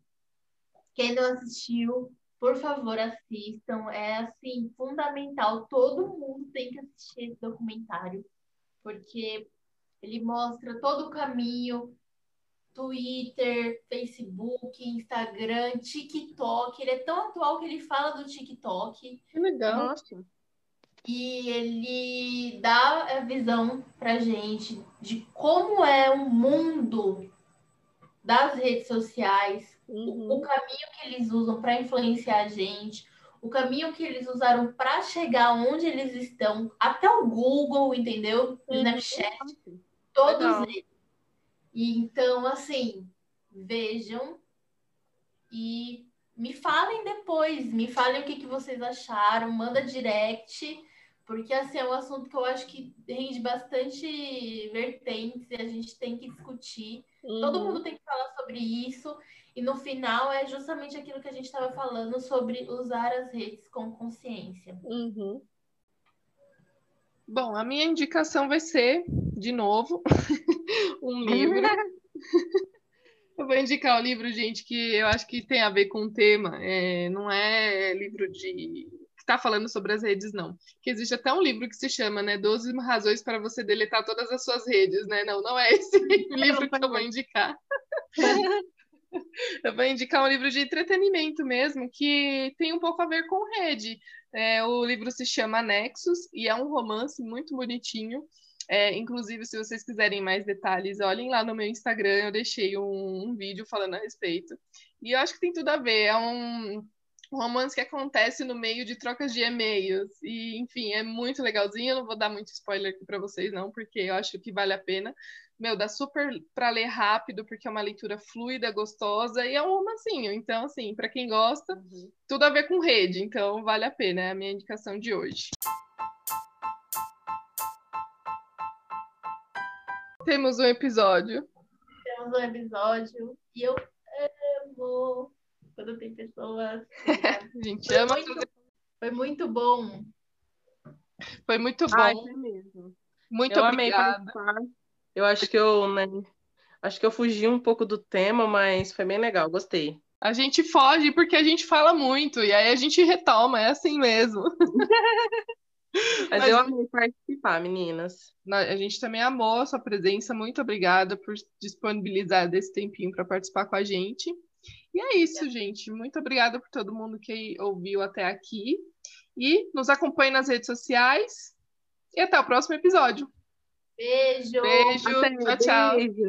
Quem não assistiu, por favor, assistam. É assim, fundamental. Todo mundo tem que assistir esse documentário. Porque ele mostra todo o caminho Twitter, Facebook, Instagram, TikTok. Ele é tão atual que ele fala do TikTok. Que legal. Nossa. E ele dá a visão pra gente de como é o mundo das redes sociais, uhum. o, o caminho que eles usam para influenciar a gente, o caminho que eles usaram para chegar onde eles estão, até o Google, entendeu? O uhum. Snapchat, todos Legal. eles. E então, assim, vejam e me falem depois, me falem o que, que vocês acharam, manda direct, porque assim é um assunto que eu acho que rende bastante vertentes e a gente tem que discutir. Uhum. Todo mundo tem que falar sobre isso. E no final é justamente aquilo que a gente estava falando sobre usar as redes com consciência. Uhum. Bom, a minha indicação vai ser, de novo, um livro. eu vou indicar o um livro, gente, que eu acho que tem a ver com o tema. É, não é livro de está falando sobre as redes, não. Que existe até um livro que se chama, né, 12 razões para você deletar todas as suas redes, né? Não, não é esse livro que eu vou indicar. Eu vou indicar um livro de entretenimento mesmo, que tem um pouco a ver com rede. É, o livro se chama Nexus e é um romance muito bonitinho. É, inclusive, se vocês quiserem mais detalhes, olhem lá no meu Instagram, eu deixei um, um vídeo falando a respeito. E eu acho que tem tudo a ver. É um, romance que acontece no meio de trocas de e-mails. E, enfim, é muito legalzinho. Eu não vou dar muito spoiler aqui para vocês, não, porque eu acho que vale a pena. Meu, dá super para ler rápido, porque é uma leitura fluida, gostosa e é um romancinho. Então, assim, para quem gosta, uhum. tudo a ver com rede. Então, vale a pena. É a minha indicação de hoje. Temos um episódio. Temos um episódio e eu amo quando tem pessoas. a gente ama. Foi muito, foi muito bom. Foi muito bom. Ai, mesmo. Muito eu obrigada. Eu acho que eu, né, acho que eu fugi um pouco do tema, mas foi bem legal, gostei. A gente foge porque a gente fala muito e aí a gente retoma, é assim mesmo. Mas, Mas eu amei participar, meninas. A gente também amou a sua presença. Muito obrigada por disponibilizar desse tempinho para participar com a gente. E é isso, gente. Muito obrigada por todo mundo que ouviu até aqui. E nos acompanhe nas redes sociais. E até o próximo episódio. Beijo. Beijo. Até, tchau, tchau. Beijo.